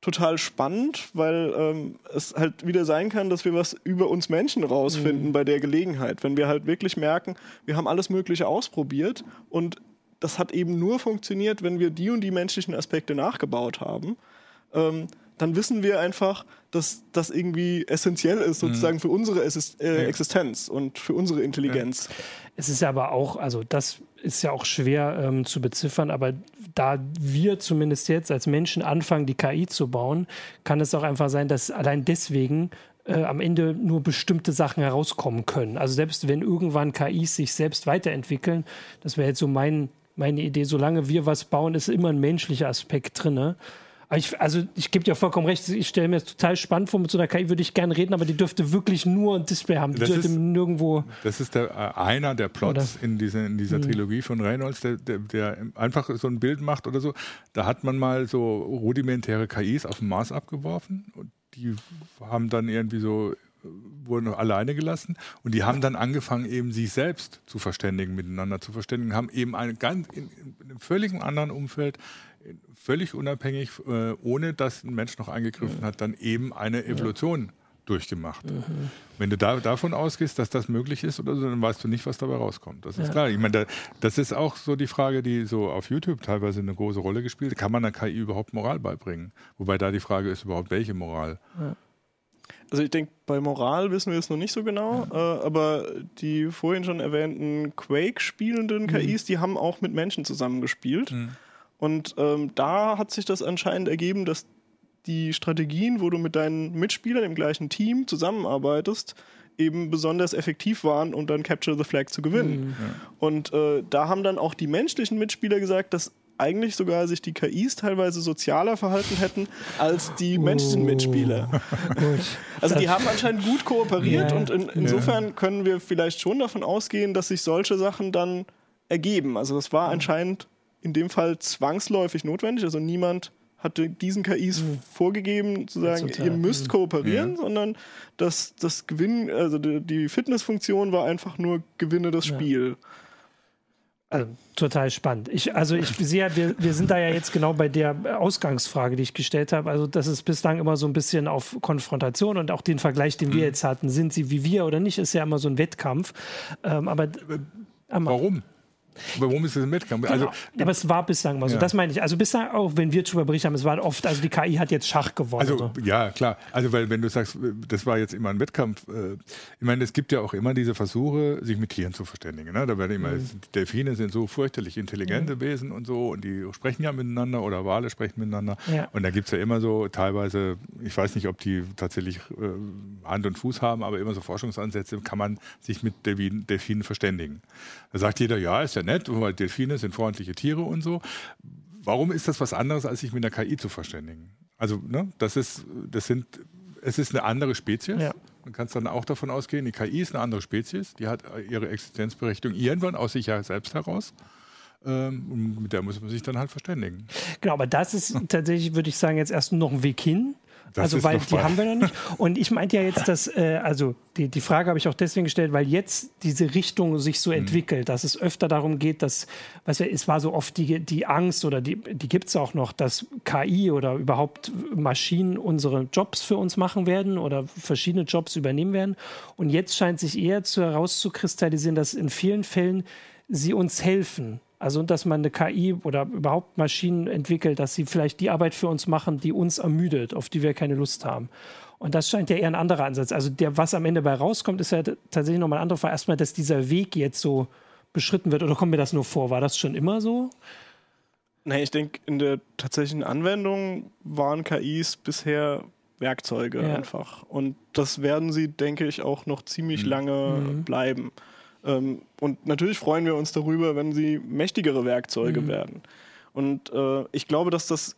total spannend, weil ähm, es halt wieder sein kann, dass wir was über uns Menschen rausfinden mhm. bei der Gelegenheit. Wenn wir halt wirklich merken, wir haben alles Mögliche ausprobiert und das hat eben nur funktioniert, wenn wir die und die menschlichen Aspekte nachgebaut haben. Ähm, dann wissen wir einfach, dass das irgendwie essentiell ist, sozusagen mhm. für unsere äh, Existenz und für unsere Intelligenz. Es ist ja aber auch, also das ist ja auch schwer ähm, zu beziffern, aber da wir zumindest jetzt als Menschen anfangen, die KI zu bauen, kann es auch einfach sein, dass allein deswegen äh, am Ende nur bestimmte Sachen herauskommen können. Also selbst wenn irgendwann KIs sich selbst weiterentwickeln, das wäre jetzt so mein, meine Idee, solange wir was bauen, ist immer ein menschlicher Aspekt drin. Ich, also ich gebe dir vollkommen recht, ich stelle mir das total spannend vor, mit so einer KI würde ich gerne reden, aber die dürfte wirklich nur ein Display haben. Die das dürfte ist, nirgendwo. Das ist der, äh, einer der Plots in, diese, in dieser mhm. Trilogie von Reynolds, der, der, der, einfach so ein Bild macht oder so. Da hat man mal so rudimentäre KIs auf dem Mars abgeworfen und die haben dann irgendwie so wurden alleine gelassen und die haben dann angefangen, eben sich selbst zu verständigen, miteinander zu verständigen, haben eben eine ganz, in, in einem völlig anderen Umfeld völlig unabhängig, äh, ohne dass ein Mensch noch eingegriffen hat, dann eben eine Evolution durchgemacht. Mhm. Wenn du da, davon ausgehst, dass das möglich ist oder so, dann weißt du nicht, was dabei rauskommt. Das ist ja. klar. Ich meine, da, das ist auch so die Frage, die so auf YouTube teilweise eine große Rolle gespielt hat. Kann man einer KI überhaupt Moral beibringen? Wobei da die Frage ist überhaupt, welche Moral? Ja. Also ich denke, bei Moral wissen wir es noch nicht so genau, äh, aber die vorhin schon erwähnten Quake-spielenden mhm. KIs, die haben auch mit Menschen zusammengespielt. Mhm. Und ähm, da hat sich das anscheinend ergeben, dass die Strategien, wo du mit deinen Mitspielern im gleichen Team zusammenarbeitest, eben besonders effektiv waren, um dann Capture the Flag zu gewinnen. Mhm. Und äh, da haben dann auch die menschlichen Mitspieler gesagt, dass eigentlich sogar sich die KIs teilweise sozialer verhalten hätten als die menschlichen Mitspieler. also die haben anscheinend gut kooperiert ja. und in, insofern ja. können wir vielleicht schon davon ausgehen, dass sich solche Sachen dann ergeben. Also das war anscheinend in dem Fall zwangsläufig notwendig. Also niemand hatte diesen KIs mhm. vorgegeben, zu sagen, Total. ihr müsst mhm. kooperieren, ja. sondern das, das Gewinn, also die, die Fitnessfunktion war einfach nur gewinne das Spiel. Also, total spannend. Ich, also ich sehe, wir, wir sind da ja jetzt genau bei der Ausgangsfrage, die ich gestellt habe. Also das ist bislang immer so ein bisschen auf Konfrontation und auch den Vergleich, den wir mhm. jetzt hatten, sind sie wie wir oder nicht, ist ja immer so ein Wettkampf. Ähm, aber Warum? Warum ist das ein Wettkampf? Genau. Also, aber es war bislang mal so. Ja. Das meine ich. Also bislang, auch wenn wir darüber berichten haben, es war oft, also die KI hat jetzt Schach gewonnen. Also so. ja, klar. Also weil wenn du sagst, das war jetzt immer ein Wettkampf, äh, ich meine, es gibt ja auch immer diese Versuche, sich mit Tieren zu verständigen. Ne? Da werden immer, mhm. Delfine sind so fürchterlich intelligente mhm. Wesen und so und die sprechen ja miteinander oder Wale sprechen miteinander. Ja. Und da gibt es ja immer so teilweise, ich weiß nicht, ob die tatsächlich äh, Hand und Fuß haben, aber immer so Forschungsansätze, kann man sich mit Delfinen, Delfinen verständigen. Da sagt jeder, ja, ist ja nett, weil Delfine sind freundliche Tiere und so. Warum ist das was anderes, als sich mit einer KI zu verständigen? Also, ne, das ist, das sind, es ist eine andere Spezies. Ja. Man kann es dann auch davon ausgehen, die KI ist eine andere Spezies, die hat ihre Existenzberechtigung irgendwann aus sich ja selbst heraus. Ähm, und mit der muss man sich dann halt verständigen. Genau, aber das ist tatsächlich, würde ich sagen, jetzt erst noch ein Weg hin. Das also weil die haben wir noch nicht. Und ich meinte ja jetzt, dass, äh, also die, die Frage habe ich auch deswegen gestellt, weil jetzt diese Richtung sich so mhm. entwickelt, dass es öfter darum geht, dass, was ja, es war so oft die, die Angst oder die, die gibt es auch noch, dass KI oder überhaupt Maschinen unsere Jobs für uns machen werden oder verschiedene Jobs übernehmen werden. Und jetzt scheint sich eher zu herauszukristallisieren, dass in vielen Fällen sie uns helfen also, dass man eine KI oder überhaupt Maschinen entwickelt, dass sie vielleicht die Arbeit für uns machen, die uns ermüdet, auf die wir keine Lust haben. Und das scheint ja eher ein anderer Ansatz. Also, der, was am Ende bei rauskommt, ist ja tatsächlich nochmal ein anderer Fall. Erstmal, dass dieser Weg jetzt so beschritten wird. Oder kommt mir das nur vor? War das schon immer so? Nee, ich denke, in der tatsächlichen Anwendung waren KIs bisher Werkzeuge ja. einfach. Und das werden sie, denke ich, auch noch ziemlich mhm. lange mhm. bleiben. Ähm, und natürlich freuen wir uns darüber, wenn sie mächtigere Werkzeuge mhm. werden. Und äh, ich glaube, dass das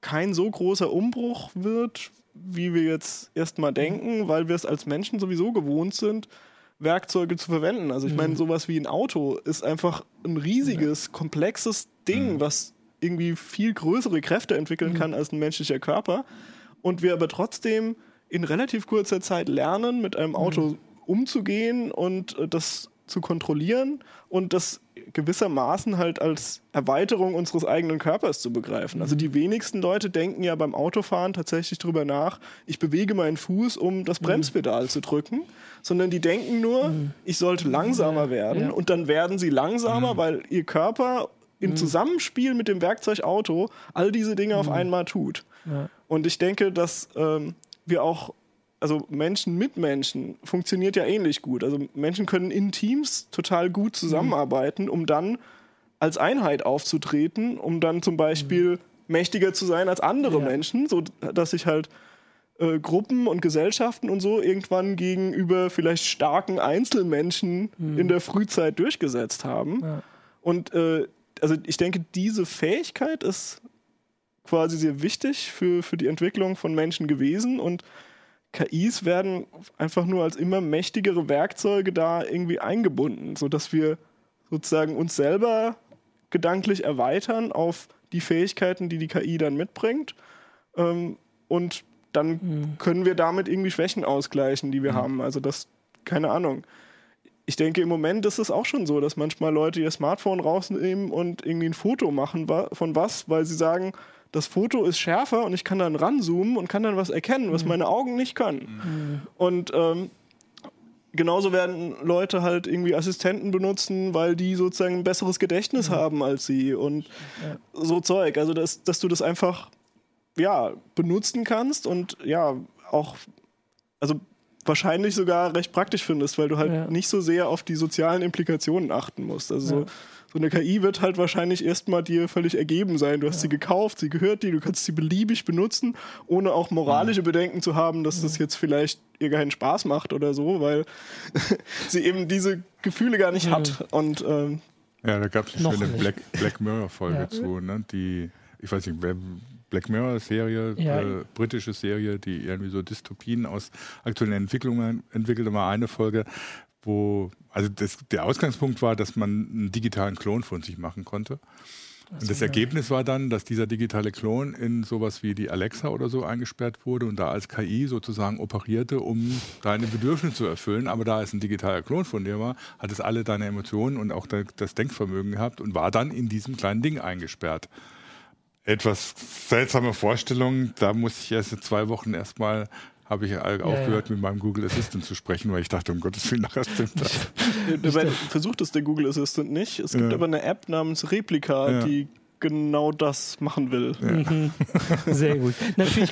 kein so großer Umbruch wird, wie wir jetzt erstmal denken, weil wir es als Menschen sowieso gewohnt sind, Werkzeuge zu verwenden. Also ich meine, mhm. sowas wie ein Auto ist einfach ein riesiges, komplexes Ding, mhm. was irgendwie viel größere Kräfte entwickeln mhm. kann als ein menschlicher Körper. Und wir aber trotzdem in relativ kurzer Zeit lernen, mit einem Auto mhm. umzugehen und äh, das zu kontrollieren und das gewissermaßen halt als Erweiterung unseres eigenen Körpers zu begreifen. Also die mhm. wenigsten Leute denken ja beim Autofahren tatsächlich darüber nach, ich bewege meinen Fuß, um das mhm. Bremspedal zu drücken, sondern die denken nur, mhm. ich sollte langsamer werden und dann werden sie langsamer, weil ihr Körper im Zusammenspiel mit dem Werkzeug Auto all diese Dinge auf einmal tut. Und ich denke, dass ähm, wir auch also Menschen mit Menschen funktioniert ja ähnlich gut. Also Menschen können in Teams total gut zusammenarbeiten, um dann als Einheit aufzutreten, um dann zum Beispiel mhm. mächtiger zu sein als andere ja. Menschen, so dass sich halt äh, Gruppen und Gesellschaften und so irgendwann gegenüber vielleicht starken Einzelmenschen mhm. in der Frühzeit durchgesetzt haben. Ja. Und äh, also ich denke, diese Fähigkeit ist quasi sehr wichtig für, für die Entwicklung von Menschen gewesen und KIs werden einfach nur als immer mächtigere Werkzeuge da irgendwie eingebunden, sodass wir sozusagen uns selber gedanklich erweitern auf die Fähigkeiten, die die KI dann mitbringt. Ähm, und dann mhm. können wir damit irgendwie Schwächen ausgleichen, die wir mhm. haben. Also das, keine Ahnung. Ich denke, im Moment ist es auch schon so, dass manchmal Leute ihr Smartphone rausnehmen und irgendwie ein Foto machen von was, weil sie sagen, das Foto ist schärfer und ich kann dann ranzoomen und kann dann was erkennen, was mhm. meine Augen nicht können. Mhm. Und ähm, genauso werden Leute halt irgendwie Assistenten benutzen, weil die sozusagen ein besseres Gedächtnis mhm. haben als sie und ja. so Zeug. Also, dass, dass du das einfach ja, benutzen kannst und ja, auch, also wahrscheinlich sogar recht praktisch findest, weil du halt Ja. nicht so sehr auf die sozialen Implikationen achten musst. Also so, Ja. so eine KI wird halt wahrscheinlich erstmal dir völlig ergeben sein. Du hast sie gekauft, sie gehört dir, du kannst sie beliebig benutzen, ohne auch moralische Bedenken zu haben, dass das jetzt vielleicht ihr keinen Spaß macht oder so, weil sie eben diese Gefühle gar nicht hat. Und ähm, Ja, da gab es eine Noch schöne. Black, Black Mirror-Folge Ja. zu, ne? die, ich weiß nicht, wer Black Mirror-Serie, Ja. äh, britische Serie, die irgendwie so Dystopien aus aktuellen Entwicklungen entwickelte, mal eine Folge, wo, also das, der Ausgangspunkt war, dass man einen digitalen Klon von sich machen konnte. Und das Ergebnis war dann, dass dieser digitale Klon in sowas wie die Alexa oder so eingesperrt wurde und da als KI sozusagen operierte, um deine Bedürfnisse zu erfüllen. Aber da es ein digitaler Klon von dir war, hat es alle deine Emotionen und auch das Denkvermögen gehabt und war dann in diesem kleinen Ding eingesperrt. Etwas seltsame Vorstellung. Da musste ich erst in zwei Wochen erstmal habe ich aufgehört, mit meinem Google Assistant zu sprechen, weil ich dachte, um Gottes Willen, nachher stimmt das. versucht es der Google Assistant nicht. Es gibt Ja. aber eine App namens Replika, Ja. die genau das machen will. Sehr gut. Natürlich.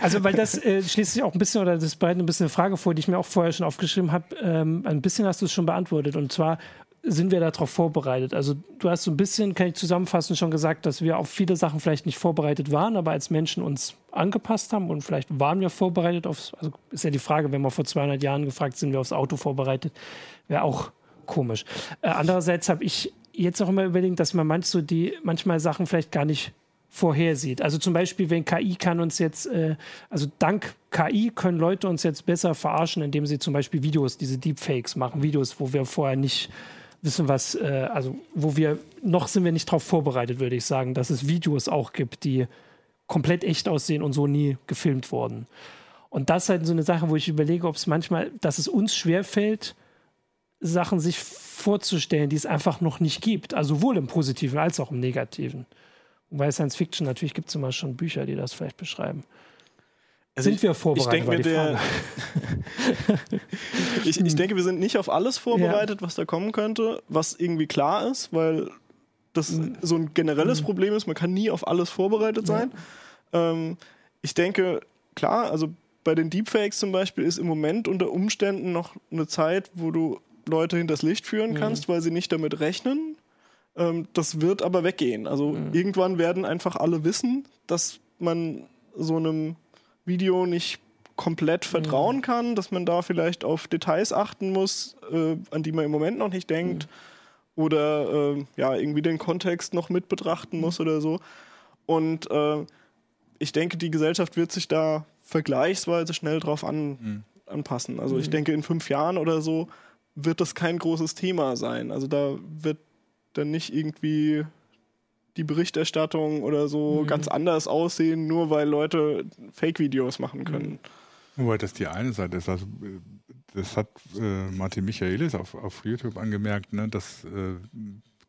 Also, weil das äh, schließt sich auch ein bisschen, oder das bereitet ein bisschen eine Frage vor, die ich mir auch vorher schon aufgeschrieben habe. Ähm, ein bisschen hast du es schon beantwortet. Und zwar sind wir darauf vorbereitet. Also, du hast so ein bisschen, kann ich zusammenfassen, schon gesagt, dass wir auf viele Sachen vielleicht nicht vorbereitet waren, aber als Menschen uns angepasst haben und vielleicht waren wir vorbereitet aufs, also ist ja die Frage, wenn wir vor 200 Jahren gefragt sind, wir aufs Auto vorbereitet, wäre auch komisch. Äh, andererseits habe ich jetzt auch immer überlegt, dass man manch so die, manchmal Sachen vielleicht gar nicht vorhersieht. Also zum Beispiel, wenn KI kann uns jetzt, äh, also dank KI können Leute uns jetzt besser verarschen, indem sie zum Beispiel Videos, diese Deepfakes machen, Videos, wo wir vorher nicht wissen, was, äh, also wo wir, noch sind wir nicht darauf vorbereitet, würde ich sagen, dass es Videos auch gibt, die komplett echt aussehen und so nie gefilmt wurden. Und das ist halt so eine Sache, wo ich überlege, ob es manchmal, dass es uns schwerfällt, Sachen sich vorzustellen, die es einfach noch nicht gibt. Also sowohl im Positiven als auch im Negativen. Wobei Science Fiction, natürlich gibt es immer schon Bücher, die das vielleicht beschreiben. Also Sind wir vorbereitet? Ich denke, der, ich, ich denke, wir sind nicht auf alles vorbereitet, was da kommen könnte, was irgendwie klar ist, weil das Mhm. so ein generelles Problem ist. Man kann nie auf alles vorbereitet sein. Ähm, ich denke, klar, also bei den Deepfakes zum Beispiel ist im Moment unter Umständen noch eine Zeit, wo du Leute hinters Licht führen kannst, weil sie nicht damit rechnen. Ähm, das wird aber weggehen. Also irgendwann werden einfach alle wissen, dass man so einem Video nicht komplett vertrauen kann, dass man da vielleicht auf Details achten muss, äh, an die man im Moment noch nicht denkt. Oder äh, ja, irgendwie den Kontext noch mit betrachten muss oder so. Und äh, ich denke, die Gesellschaft wird sich da vergleichsweise schnell drauf an, anpassen. Also ich denke, in fünf Jahren oder so wird das kein großes Thema sein. Also da wird dann nicht irgendwie die Berichterstattung oder so ganz anders aussehen, nur weil Leute Fake-Videos machen können. Wobei das die eine Seite ist. Also, das hat äh, Martin Michaelis auf, auf YouTube angemerkt, ne, dass äh,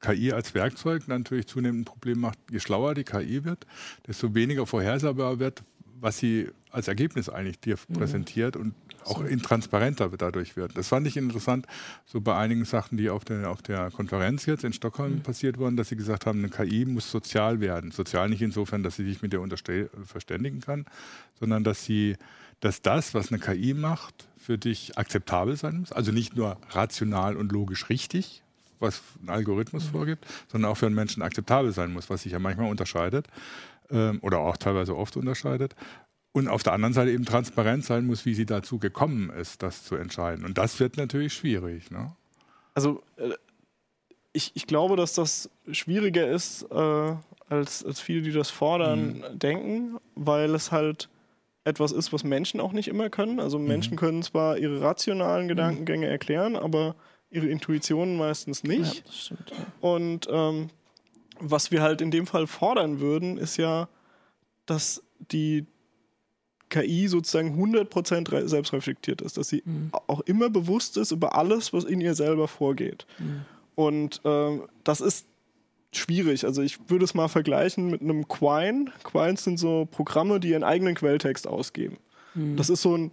KI als Werkzeug natürlich zunehmend ein Problem macht. Je schlauer die KI wird, desto weniger vorhersehbar wird, was sie als Ergebnis eigentlich dir präsentiert und auch intransparenter dadurch wird. Das fand ich interessant, so bei einigen Sachen, die auf der, auf der Konferenz jetzt in Stockholm passiert wurden, dass sie gesagt haben, eine KI muss sozial werden. Sozial nicht insofern, dass sie sich mit dir verständigen kann, sondern dass sie, dass das, was eine KI macht, für dich akzeptabel sein muss. Also nicht nur rational und logisch richtig, was ein Algorithmus vorgibt, sondern auch für einen Menschen akzeptabel sein muss, was sich ja manchmal unterscheidet oder auch teilweise oft unterscheidet. Und auf der anderen Seite eben transparent sein muss, wie sie dazu gekommen ist, das zu entscheiden. Und das wird natürlich schwierig. Ne? Also äh, ich, ich glaube, dass das schwieriger ist, äh, als, als viele, die das fordern, denken, weil es halt etwas ist, was Menschen auch nicht immer können. Also Menschen können zwar ihre rationalen Gedankengänge erklären, aber ihre Intuitionen meistens nicht. Ja, das stimmt. Und ähm, was wir halt in dem Fall fordern würden, ist ja, dass die KI sozusagen 100% re- selbstreflektiert ist, dass sie auch immer bewusst ist über alles, was in ihr selber vorgeht. Und ähm, das ist schwierig. Also ich würde es mal vergleichen mit einem Quine. Quines sind so Programme, die ihren eigenen Quelltext ausgeben. Das ist so ein,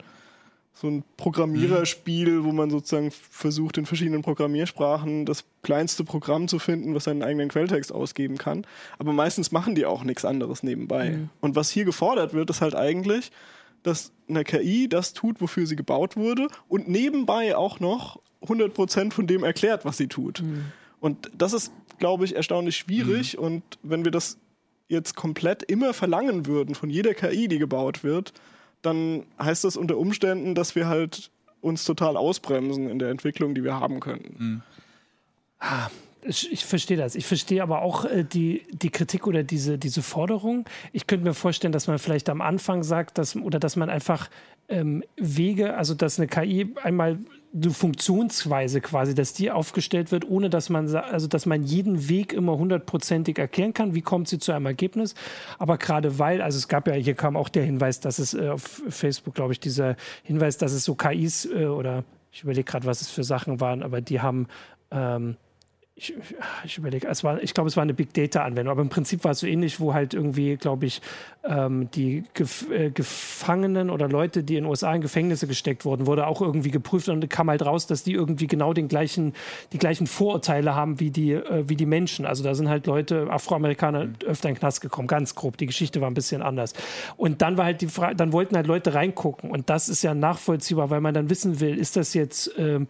so ein Programmiererspiel, wo man sozusagen versucht, in verschiedenen Programmiersprachen das kleinste Programm zu finden, was seinen eigenen Quelltext ausgeben kann. Aber meistens machen die auch nichts anderes nebenbei. Und was hier gefordert wird, ist halt eigentlich, dass eine KI das tut, wofür sie gebaut wurde und nebenbei auch noch 100% von dem erklärt, was sie tut. Mhm. Und das ist, glaube ich, erstaunlich schwierig. Mhm. Und wenn wir das jetzt komplett immer verlangen würden von jeder KI, die gebaut wird, dann heißt das unter Umständen, dass wir halt uns total ausbremsen in der Entwicklung, die wir haben könnten. Mhm. Ah, ich, ich verstehe das. Ich verstehe aber auch äh, die, die Kritik oder diese, diese Forderung. Ich könnte mir vorstellen, dass man vielleicht am Anfang sagt, dass, oder dass man einfach ähm, Wege, also dass eine KI einmal eine Funktionsweise quasi, dass die aufgestellt wird, ohne dass man, also dass man jeden Weg immer hundertprozentig erklären kann, wie kommt sie zu einem Ergebnis. Aber gerade weil, also es gab ja, hier kam auch der Hinweis, dass es äh, auf Facebook, glaube ich, dieser Hinweis, dass es so KIs äh, oder ich überlege gerade, was es für Sachen waren, aber die haben ähm, ich, ich überlege, es war, ich glaube, es war eine Big Data-Anwendung, aber im Prinzip war es so ähnlich, wo halt irgendwie, glaube ich, ähm, die Gef äh, Gefangenen oder Leute, die in den USA in Gefängnisse gesteckt wurden, wurde auch irgendwie geprüft und kam halt raus, dass die irgendwie genau den gleichen, die gleichen Vorurteile haben wie die, äh, wie die Menschen. Also da sind halt Leute, Afroamerikaner, mhm. öfter in den Knast gekommen, ganz grob. Die Geschichte war ein bisschen anders. Und dann war halt die Frage, dann wollten halt Leute reingucken und das ist ja nachvollziehbar, weil man dann wissen will, ist das jetzt ähm,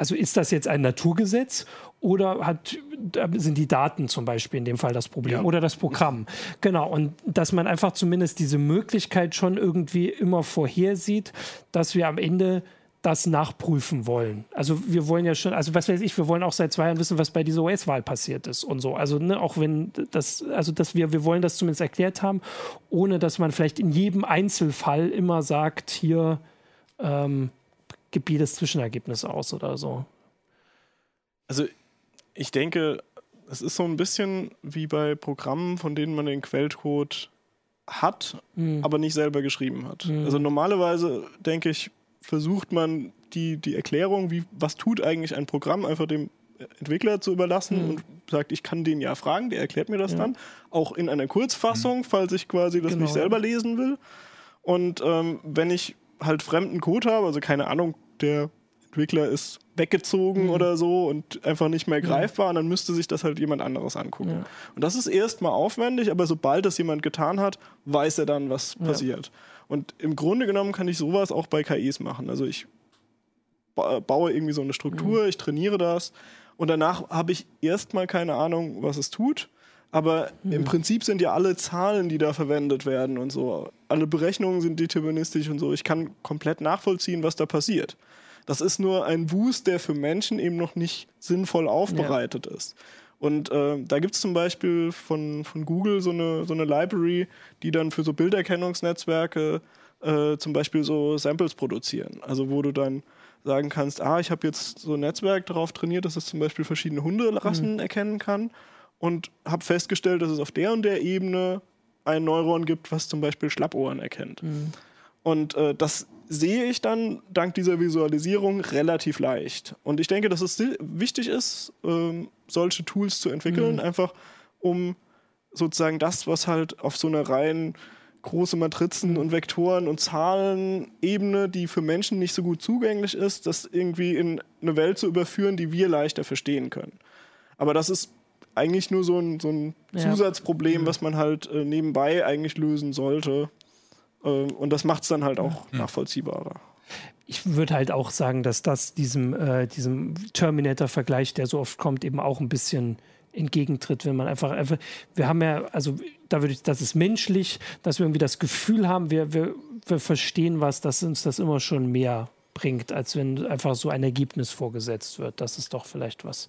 also ist das jetzt ein Naturgesetz oder hat, sind die Daten zum Beispiel in dem Fall das Problem ja. oder das Programm? Genau, und dass man einfach zumindest diese Möglichkeit schon irgendwie immer vorhersieht, dass wir am Ende das nachprüfen wollen. Also wir wollen ja schon, also was weiß ich, wir wollen auch seit zwei Jahren wissen, was bei dieser US-Wahl passiert ist und so. Also ne, auch wenn das, also dass wir, wir wollen das zumindest erklärt haben, ohne dass man vielleicht in jedem Einzelfall immer sagt, hier ähm, gibt jedes Zwischenergebnis aus oder so. Also ich denke, es ist so ein bisschen wie bei Programmen, von denen man den Quellcode hat, mhm. aber nicht selber geschrieben hat. Mhm. Also normalerweise, denke ich, versucht man die, die Erklärung, wie, was tut eigentlich ein Programm, einfach dem Entwickler zu überlassen mhm. und sagt, ich kann den ja fragen, der erklärt mir das ja. dann. Auch in einer Kurzfassung, mhm. falls ich quasi das genau. nicht selber lesen will. Und ähm, wenn ich halt fremden Code habe, also keine Ahnung, der Entwickler ist weggezogen mhm. oder so und einfach nicht mehr greifbar und dann müsste sich das halt jemand anderes angucken. Ja. Und das ist erstmal aufwendig, aber sobald das jemand getan hat, weiß er dann, was ja. passiert. Und im Grunde genommen kann ich sowas auch bei KIs machen. Also ich baue irgendwie so eine Struktur, mhm. ich trainiere das und danach habe ich erstmal keine Ahnung, was es tut. Aber mhm. im Prinzip sind ja alle Zahlen, die da verwendet werden und so, alle Berechnungen sind deterministisch und so. Ich kann komplett nachvollziehen, was da passiert. Das ist nur ein Wust, der für Menschen eben noch nicht sinnvoll aufbereitet ja. ist. Und äh, da gibt es zum Beispiel von, von Google so eine, so eine Library, die dann für so Bilderkennungsnetzwerke äh, zum Beispiel so Samples produzieren. Also wo du dann sagen kannst, ah, ich habe jetzt so ein Netzwerk darauf trainiert, dass es zum Beispiel verschiedene Hunderassen mhm. erkennen kann und habe festgestellt, dass es auf der und der Ebene ein Neuron gibt, was zum Beispiel Schlappohren erkennt. Mhm. Und äh, das sehe ich dann dank dieser Visualisierung relativ leicht. Und ich denke, dass es wichtig ist, ähm, solche Tools zu entwickeln, mhm. einfach um sozusagen das, was halt auf so einer rein große Matrizen und Vektoren und Zahlenebene, die für Menschen nicht so gut zugänglich ist, das irgendwie in eine Welt zu überführen, die wir leichter verstehen können. Aber das ist eigentlich nur so ein, so ein ja. Zusatzproblem, mhm. was man halt äh, nebenbei eigentlich lösen sollte. Äh, und das macht es dann halt auch ja. nachvollziehbarer. Ich würde halt auch sagen, dass das diesem, äh, diesem Terminator-Vergleich, der so oft kommt, eben auch ein bisschen entgegentritt, wenn man einfach, einfach wir haben ja, also da würde ich, das ist menschlich, dass wir irgendwie das Gefühl haben, wir, wir, wir verstehen was, dass uns das immer schon mehr bringt, als wenn einfach so ein Ergebnis vorgesetzt wird. Das ist doch vielleicht was,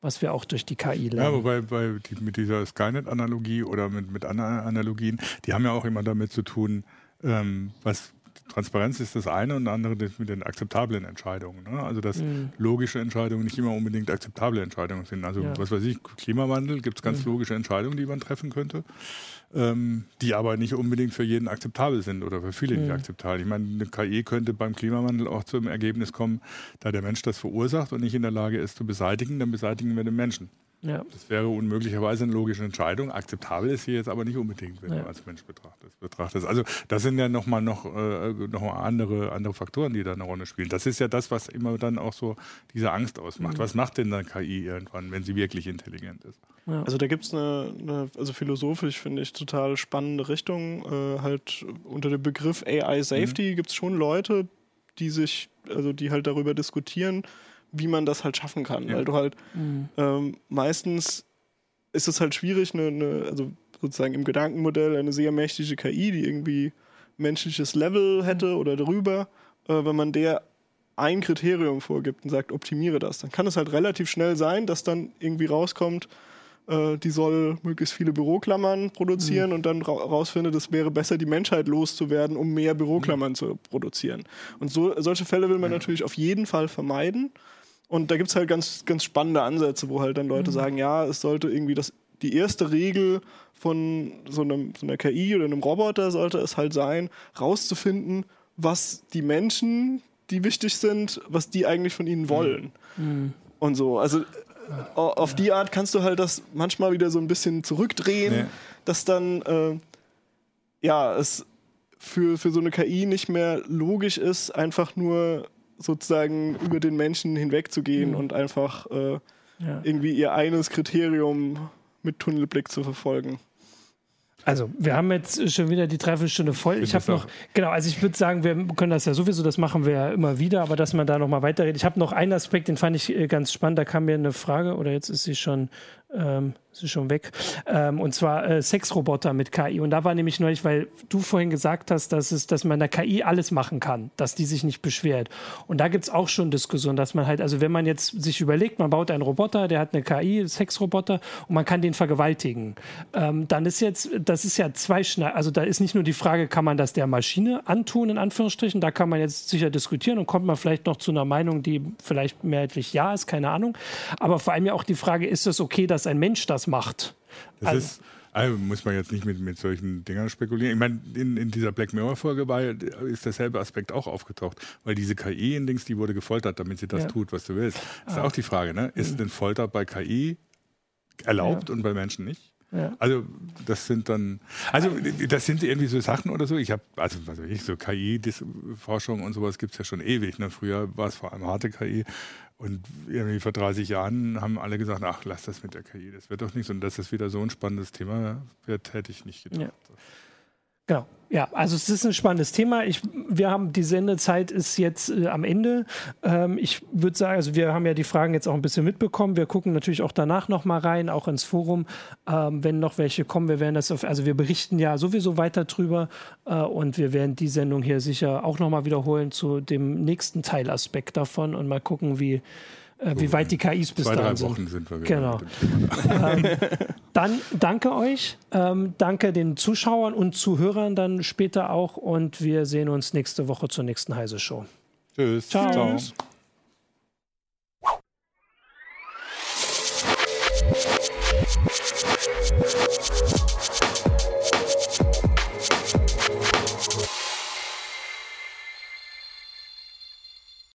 was wir auch durch die KI lernen. Ja, wobei bei, die, mit dieser Skynet-Analogie oder mit, mit anderen Analogien, die haben ja auch immer damit zu tun, ähm, was Transparenz ist das eine und das andere mit den akzeptablen Entscheidungen. Ne? Also dass mhm. logische Entscheidungen nicht immer unbedingt akzeptable Entscheidungen sind. Also ja. was weiß ich, Klimawandel gibt es ganz mhm. logische Entscheidungen, die man treffen könnte, ähm, die aber nicht unbedingt für jeden akzeptabel sind oder für viele mhm. nicht akzeptabel. Ich meine, eine KI könnte beim Klimawandel auch zum Ergebnis kommen, da der Mensch das verursacht und nicht in der Lage ist zu beseitigen, dann beseitigen wir den Menschen. Ja. Das wäre unmöglicherweise eine logische Entscheidung. Akzeptabel ist sie jetzt aber nicht unbedingt, wenn ja. du als Mensch betrachtest. betrachtest. Also das sind ja nochmal noch, äh, noch andere, andere Faktoren, die da eine Rolle spielen. Das ist ja das, was immer dann auch so diese Angst ausmacht. Mhm. Was macht denn dann KI irgendwann, wenn sie wirklich intelligent ist? Ja. Also da gibt es eine, eine, also philosophisch finde ich total spannende Richtung. Äh, halt unter dem Begriff AI Safety mhm. gibt es schon Leute, die sich, also die halt darüber diskutieren, wie man das halt schaffen kann. Ja. Weil du halt mhm. ähm, meistens ist es halt schwierig, eine, eine, also sozusagen im Gedankenmodell eine sehr mächtige KI, die irgendwie menschliches Level hätte oder darüber, äh, wenn man der ein Kriterium vorgibt und sagt, optimiere das, dann kann es halt relativ schnell sein, dass dann irgendwie rauskommt, äh, die soll möglichst viele Büroklammern produzieren mhm. und dann ra rausfindet, es wäre besser, die Menschheit loszuwerden, um mehr Büroklammern mhm. zu produzieren. Und so, solche Fälle will man ja. natürlich auf jeden Fall vermeiden. Und da gibt es halt ganz, ganz spannende Ansätze, wo halt dann Leute mhm. sagen, ja, es sollte irgendwie das, die erste Regel von so, einem, so einer KI oder einem Roboter sollte es halt sein, rauszufinden, was die Menschen, die wichtig sind, was die eigentlich von ihnen wollen. Mhm. Und so. Also auf die Art kannst du halt das manchmal wieder so ein bisschen zurückdrehen, nee. dass dann äh, ja es für, für so eine KI nicht mehr logisch ist, einfach nur sozusagen über den Menschen hinwegzugehen mhm. und einfach äh, ja. irgendwie ihr eines Kriterium mit Tunnelblick zu verfolgen. Also, wir haben jetzt schon wieder die Dreiviertelstunde voll. Ich habe noch, genau, also ich würde sagen, wir können das ja sowieso, das machen wir ja immer wieder, aber dass man da nochmal weiterredet. Ich habe noch einen Aspekt, den fand ich äh, ganz spannend. Da kam mir eine Frage, oder jetzt ist sie schon ähm, ist schon weg. Ähm, und zwar äh, Sexroboter mit KI. Und da war nämlich neulich, weil du vorhin gesagt hast, dass, es, dass man der KI alles machen kann, dass die sich nicht beschwert. Und da gibt es auch schon Diskussionen, dass man halt, also wenn man jetzt sich überlegt, man baut einen Roboter, der hat eine KI, Sexroboter, und man kann den vergewaltigen, ähm, dann ist jetzt, das ist ja zweischneidend. Also da ist nicht nur die Frage, kann man das der Maschine antun, in Anführungsstrichen, da kann man jetzt sicher diskutieren und kommt man vielleicht noch zu einer Meinung, die vielleicht mehrheitlich ja ist, keine Ahnung. Aber vor allem ja auch die Frage, ist es okay, dass ein Mensch das macht. Das also, ist, also muss man jetzt nicht mit, mit solchen Dingern spekulieren. Ich meine, in, in dieser Black Mirror-Folge ist derselbe Aspekt auch aufgetaucht, weil diese KI in Dings, die wurde gefoltert, damit sie das ja. tut, was du willst. Das ist ah. auch die Frage, ne? Ist mhm. denn Folter bei KI erlaubt ja. und bei Menschen nicht? Ja. Also das sind dann, also das sind irgendwie so Sachen oder so. Ich habe, also was weiß ich, so KI-Forschung und sowas gibt es ja schon ewig. Ne? Früher war es vor allem harte KI. Und irgendwie vor 30 Jahren haben alle gesagt, ach, lass das mit der KI, das wird doch nichts. Und dass das wieder so ein spannendes Thema wird, hätte ich nicht gedacht. Ja. Genau. Ja, also es ist ein spannendes Thema. Ich, wir haben die Sendezeit ist jetzt äh, am Ende. Ähm, ich würde sagen, also wir haben ja die Fragen jetzt auch ein bisschen mitbekommen. Wir gucken natürlich auch danach noch mal rein, auch ins Forum, ähm, wenn noch welche kommen. Wir werden das auf, also wir berichten ja sowieso weiter drüber äh, und wir werden die Sendung hier sicher auch noch mal wiederholen zu dem nächsten Teilaspekt davon und mal gucken, wie äh, wie weit die KIs bis dahin sind. Wochen sind wir genau. ähm, dann danke euch, ähm, danke den Zuschauern und Zuhörern dann später auch und wir sehen uns nächste Woche zur nächsten Heise Show. Tschüss. Ciao. Ciao.